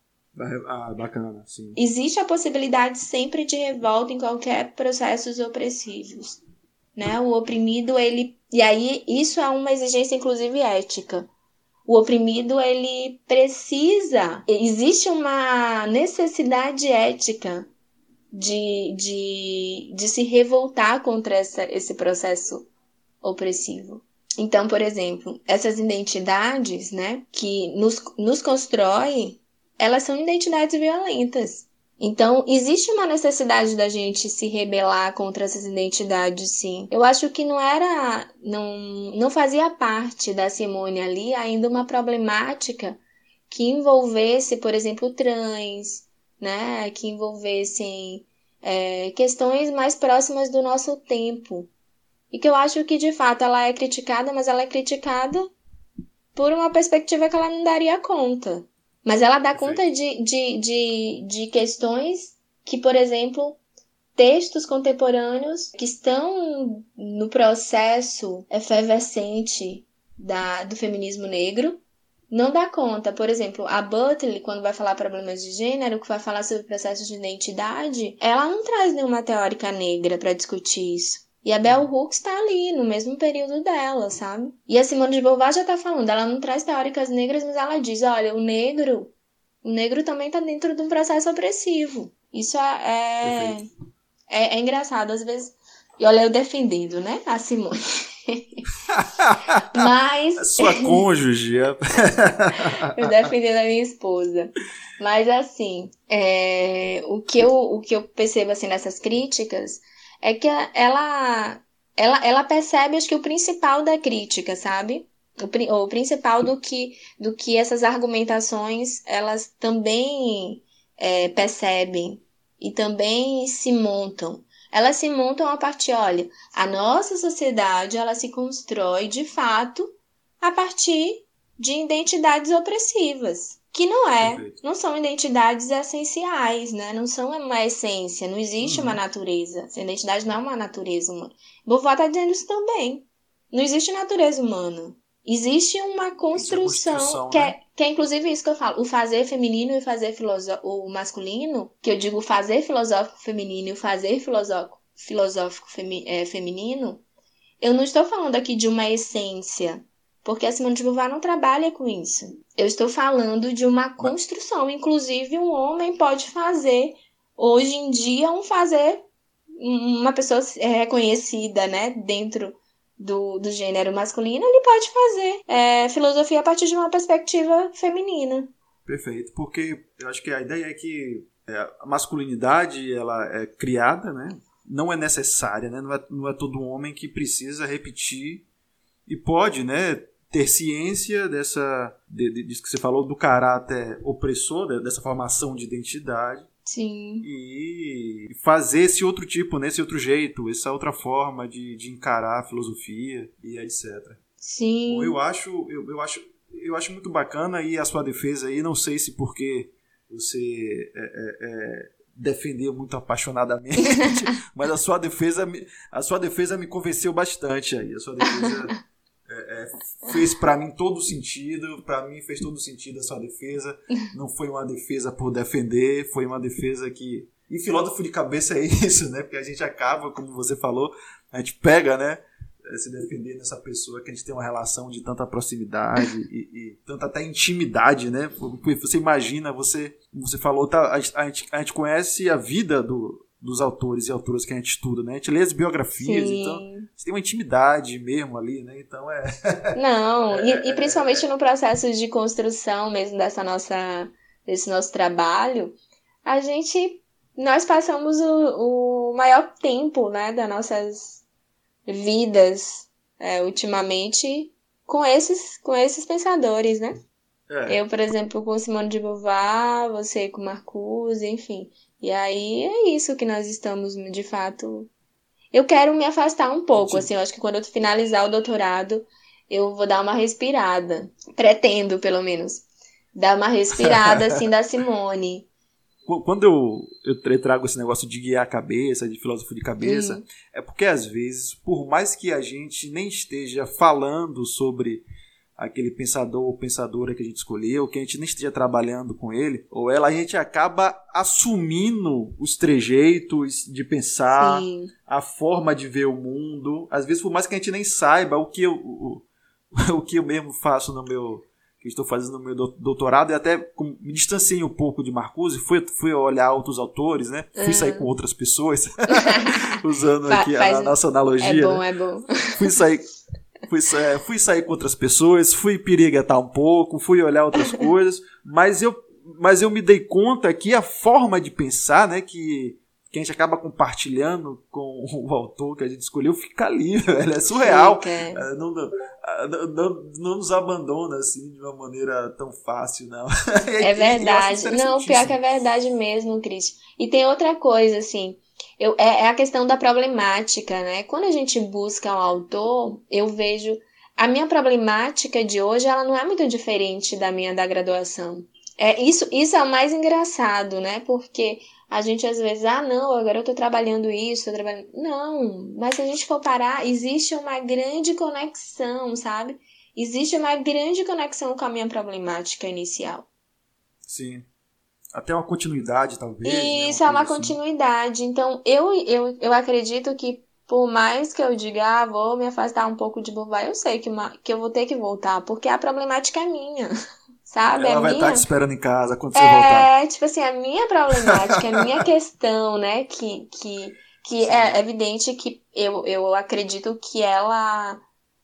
Ah, bacana, sim. Existe a possibilidade sempre de revolta em qualquer processos opressivos, né? O oprimido, ele... E aí, isso é uma exigência, inclusive, ética. O oprimido, ele precisa... Existe uma necessidade ética de, de, de se revoltar contra essa, esse processo opressivo. Então, por exemplo, essas identidades, né, que nos, nos constroem, elas são identidades violentas. Então, existe uma necessidade da gente se rebelar contra essas identidades, sim. Eu acho que não era. Não, não fazia parte da Simone ali ainda uma problemática que envolvesse, por exemplo, trans, né? Que envolvessem é, questões mais próximas do nosso tempo. E que eu acho que, de fato, ela é criticada, mas ela é criticada por uma perspectiva que ela não daria conta. Mas ela dá conta de, de, de, de questões que, por exemplo, textos contemporâneos que estão no processo efervescente da, do feminismo negro não dá conta. Por exemplo, a Butler, quando vai falar problemas de gênero, que vai falar sobre processos de identidade, ela não traz nenhuma teórica negra para discutir isso. E a Bell Hooks está ali, no mesmo período dela, sabe? E a Simone de Beauvoir já está falando, ela não traz teóricas negras, mas ela diz, olha, o negro, o negro também está dentro de um processo opressivo. Isso é, é, é, é engraçado, às vezes... E olha, eu defendendo, né, a Simone. Mas. Sua cônjuge. É. eu defendendo a minha esposa. Mas assim, é, o, que eu, o que eu percebo assim nessas críticas é que ela, ela, ela percebe, acho que o principal da crítica, sabe? O, o principal do que, do que essas argumentações elas também é, percebem e também se montam. Elas se montam a partir, olha, a nossa sociedade ela se constrói de fato a partir de identidades opressivas que não é, não são identidades essenciais, né? Não são uma essência, não existe uhum. uma natureza. Essa identidade não é uma natureza humana. Beauvoir está dizendo isso também. Não existe natureza humana. Existe uma construção, construção que, é, né? que é inclusive isso que eu falo, o fazer feminino e o fazer o masculino, que eu digo fazer filosófico feminino e o fazer filosófico, filosófico femi, é, feminino, eu não estou falando aqui de uma essência, porque a Simone de Beauvoir não trabalha com isso. Eu estou falando de uma construção. Inclusive, um homem pode fazer, hoje em dia, um fazer, uma pessoa reconhecida, né, dentro do, do gênero masculino, ele pode fazer é, filosofia a partir de uma perspectiva feminina. Perfeito, porque eu acho que a ideia é que é, a masculinidade ela é criada, né? Não é necessária, né? Não é, não é todo homem que precisa repetir e pode, né? Ter ciência dessa de, de, disso que você falou do caráter opressor dessa formação de identidade Sim. E fazer esse outro tipo, né? esse outro jeito, essa outra forma de, de encarar a filosofia e etc. Sim. Eu acho, eu, eu, acho, eu acho muito bacana e a sua defesa aí, não sei se porque você é, é, é, defendeu muito apaixonadamente, mas a sua defesa, a sua defesa me convenceu bastante aí. A sua defesa é, é, fez para mim todo sentido, para mim fez todo sentido a sua defesa. Não foi uma defesa por defender, foi uma defesa que. E filósofo de cabeça é isso, né? Porque a gente acaba, como você falou, a gente pega, né? É, se defender dessa pessoa que a gente tem uma relação de tanta proximidade e, e tanta até intimidade, né? Você imagina, você, você falou, tá, a, gente, a gente conhece a vida do, dos autores e autoras que a gente estuda, né? A gente lê as biografias, Sim. então você tem uma intimidade mesmo ali, né? Então é. Não, é, e, e, principalmente no processo de construção mesmo dessa nossa, desse nosso trabalho, a gente. Nós passamos o, o maior tempo, né, das nossas vidas é, ultimamente com esses, com esses pensadores, né? É. Eu, por exemplo, com Simone de Beauvoir, você com Marcuse, enfim. E aí é isso que nós estamos, de fato. Eu quero me afastar um pouco, Sim. assim, eu acho que quando eu finalizar o doutorado, eu vou dar uma respirada. Pretendo, pelo menos. Dar uma respirada, assim, da Simone. Quando eu, eu trago esse negócio de guiar a cabeça, de filósofo de cabeça, é porque às vezes, por mais que a gente nem esteja falando sobre aquele pensador ou pensadora que a gente escolheu, que a gente nem esteja trabalhando com ele ou ela, a gente acaba assumindo os trejeitos de pensar, Sim. a forma de ver o mundo. Às vezes, por mais que a gente nem saiba o que eu, o, o que eu mesmo faço no meu que estou fazendo no meu doutorado e até me distanciei um pouco de Marcuse, fui, fui olhar outros autores, né? Fui uhum. sair com outras pessoas, usando aqui a, a nossa analogia. É bom, né? é bom. Fui sair fui, é, fui sair com outras pessoas, fui piriguetar um pouco, fui olhar outras coisas, mas eu mas eu me dei conta que a forma de pensar, né, que, que a gente acaba compartilhando com o autor que a gente escolheu, fica ali, ela é surreal. Fica. Não, não, não, não, nos abandona assim de uma maneira tão fácil, não. É verdade. Não, pior que é verdade mesmo, Cris. E tem outra coisa, assim, eu, é, é a questão da problemática, né? Quando a gente busca um autor, eu vejo a minha problemática de hoje, ela não é muito diferente da minha da graduação. É, isso, isso é o mais engraçado, né? Porque a gente às vezes, ah, não, agora eu tô trabalhando isso, tô trabalhando. Não, mas se a gente for parar, existe uma grande conexão, sabe? Existe uma grande conexão com a minha problemática inicial. Sim. Até uma continuidade, talvez. Isso, né? uma é uma assim. continuidade. Então, eu, eu, eu acredito que por mais que eu diga, ah, vou me afastar um pouco de Beauvoir, eu sei que, uma, que eu vou ter que voltar, porque a problemática é minha. Sabe? Ela é vai minha... estar te esperando em casa quando você é, voltar. É, tipo assim, a minha problemática, a minha questão, né? Que, que, que é evidente que eu, eu acredito que ela.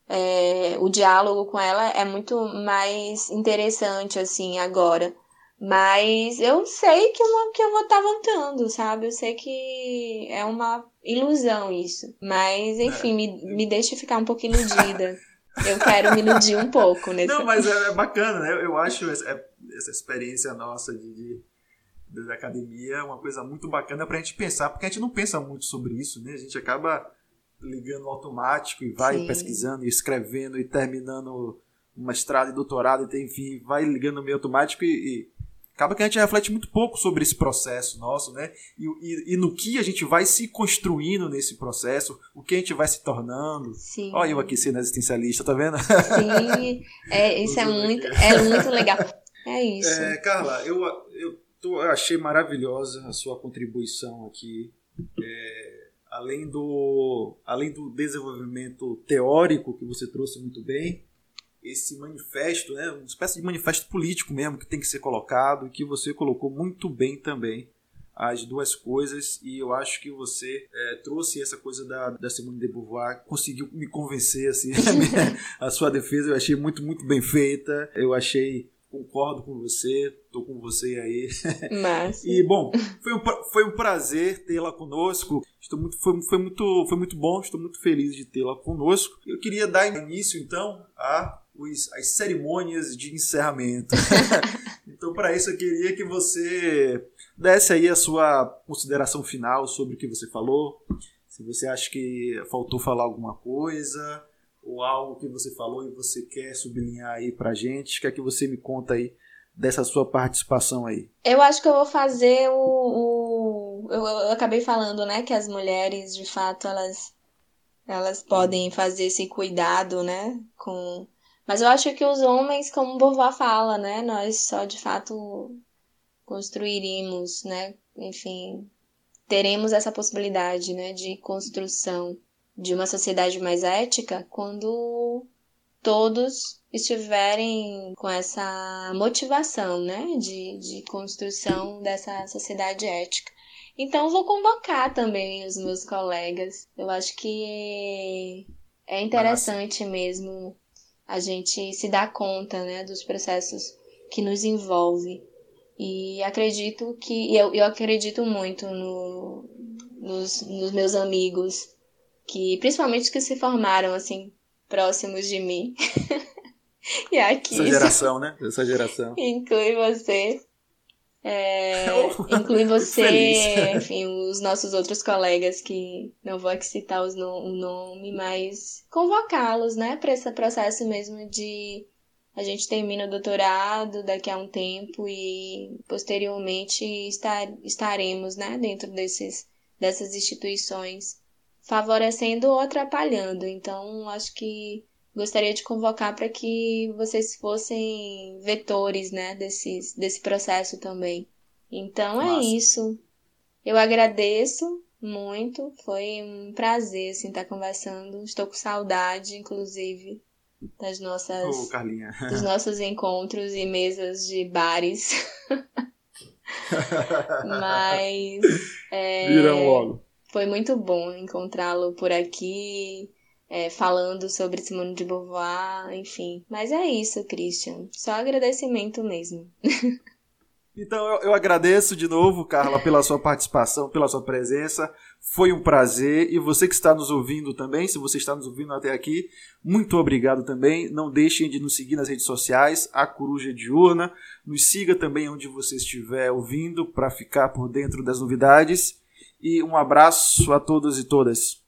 É, o diálogo com ela é muito mais interessante, assim, agora. Mas eu sei que, uma, que eu vou estar tá voltando, sabe? Eu sei que é uma ilusão isso. Mas, enfim, é. me, me deixa ficar um pouco iludida. eu quero me iludir um pouco nesse. Não, mas é, é bacana, né? Eu acho essa, é, essa experiência nossa de, de, de academia uma coisa muito bacana pra gente pensar, porque a gente não pensa muito sobre isso, né? A gente acaba ligando automático e vai Sim. pesquisando e escrevendo e terminando uma estrada e doutorado, e enfim, vai ligando meio automático e, e acaba que a gente reflete muito pouco sobre esse processo nosso, né? E, e, e, no que a gente vai se construindo nesse processo, o que a gente vai se tornando. Sim. Olha eu aqui sendo existencialista, tá vendo? Sim, é, isso é muito, é muito legal. É isso. É, Carla, eu, eu, tô, eu achei maravilhosa a sua contribuição aqui. É, além, do, além do desenvolvimento teórico que você trouxe muito bem, esse manifesto, né, uma espécie de manifesto político mesmo que tem que ser colocado e que você colocou muito bem também as duas coisas e eu acho que você é, trouxe essa coisa da, da Simone de Beauvoir, conseguiu me convencer assim, a, minha, a sua defesa eu achei muito, muito bem feita, eu achei concordo com você, tô com você aí. Mas... e bom, foi um, foi um prazer tê-la conosco. Estou muito, foi, foi, muito, foi muito bom, estou muito feliz de tê-la conosco. Eu queria dar início então a os, as cerimônias de encerramento. então, para isso, eu queria que você desse aí a sua consideração final sobre o que você falou. Se você acha que faltou falar alguma coisa, ou algo que você falou e você quer sublinhar aí pra gente, quer que você me conta aí dessa sua participação aí? Eu acho que eu vou fazer o. o... Eu, eu, acabei falando, né, que as mulheres, de fato, elas, elas podem fazer esse cuidado, né, com mas eu acho que os homens, como Beauvoir fala, né, nós só de fato construiríamos, né, enfim, teremos essa possibilidade, né, de construção de uma sociedade mais ética quando todos estiverem com essa motivação, né, de, de construção dessa sociedade ética. Então, vou convocar também os meus colegas. Eu acho que é interessante Nossa. mesmo a gente se dá conta né, dos processos que nos envolve. E acredito que. Eu, eu acredito muito no, nos, nos meus amigos, que principalmente os que se formaram assim, próximos de mim. e aqui. Essa geração, né? Essa geração. Inclui você. É, inclui você, enfim, os nossos outros colegas que não vou aqui citar os no, o nome, mas convocá-los, né, para esse processo mesmo de a gente termina o doutorado daqui a um tempo e posteriormente estar, estaremos, né, dentro desses, dessas instituições, favorecendo ou atrapalhando. Então, acho que gostaria de convocar para que vocês fossem vetores, né, desses, desse processo também. Então é Nossa. é isso. Eu agradeço muito, foi um prazer assim estar conversando. Estou com saudade, inclusive, das nossas oh, dos nossos encontros e mesas de bares. Mas é, logo. Foi muito bom encontrá-lo por aqui é, falando sobre Simone de Beauvoir, enfim. Mas é isso, Christian. Só agradecimento mesmo. Então eu, eu agradeço de novo, Carla, pela sua participação, pela sua presença. Foi um prazer. E você que está nos ouvindo também, se você está nos ouvindo até aqui, muito obrigado também. Não deixem de nos seguir nas redes sociais, a Coruja Diurna. Nos siga também onde você estiver ouvindo para ficar por dentro das novidades. E um abraço a todos e todas.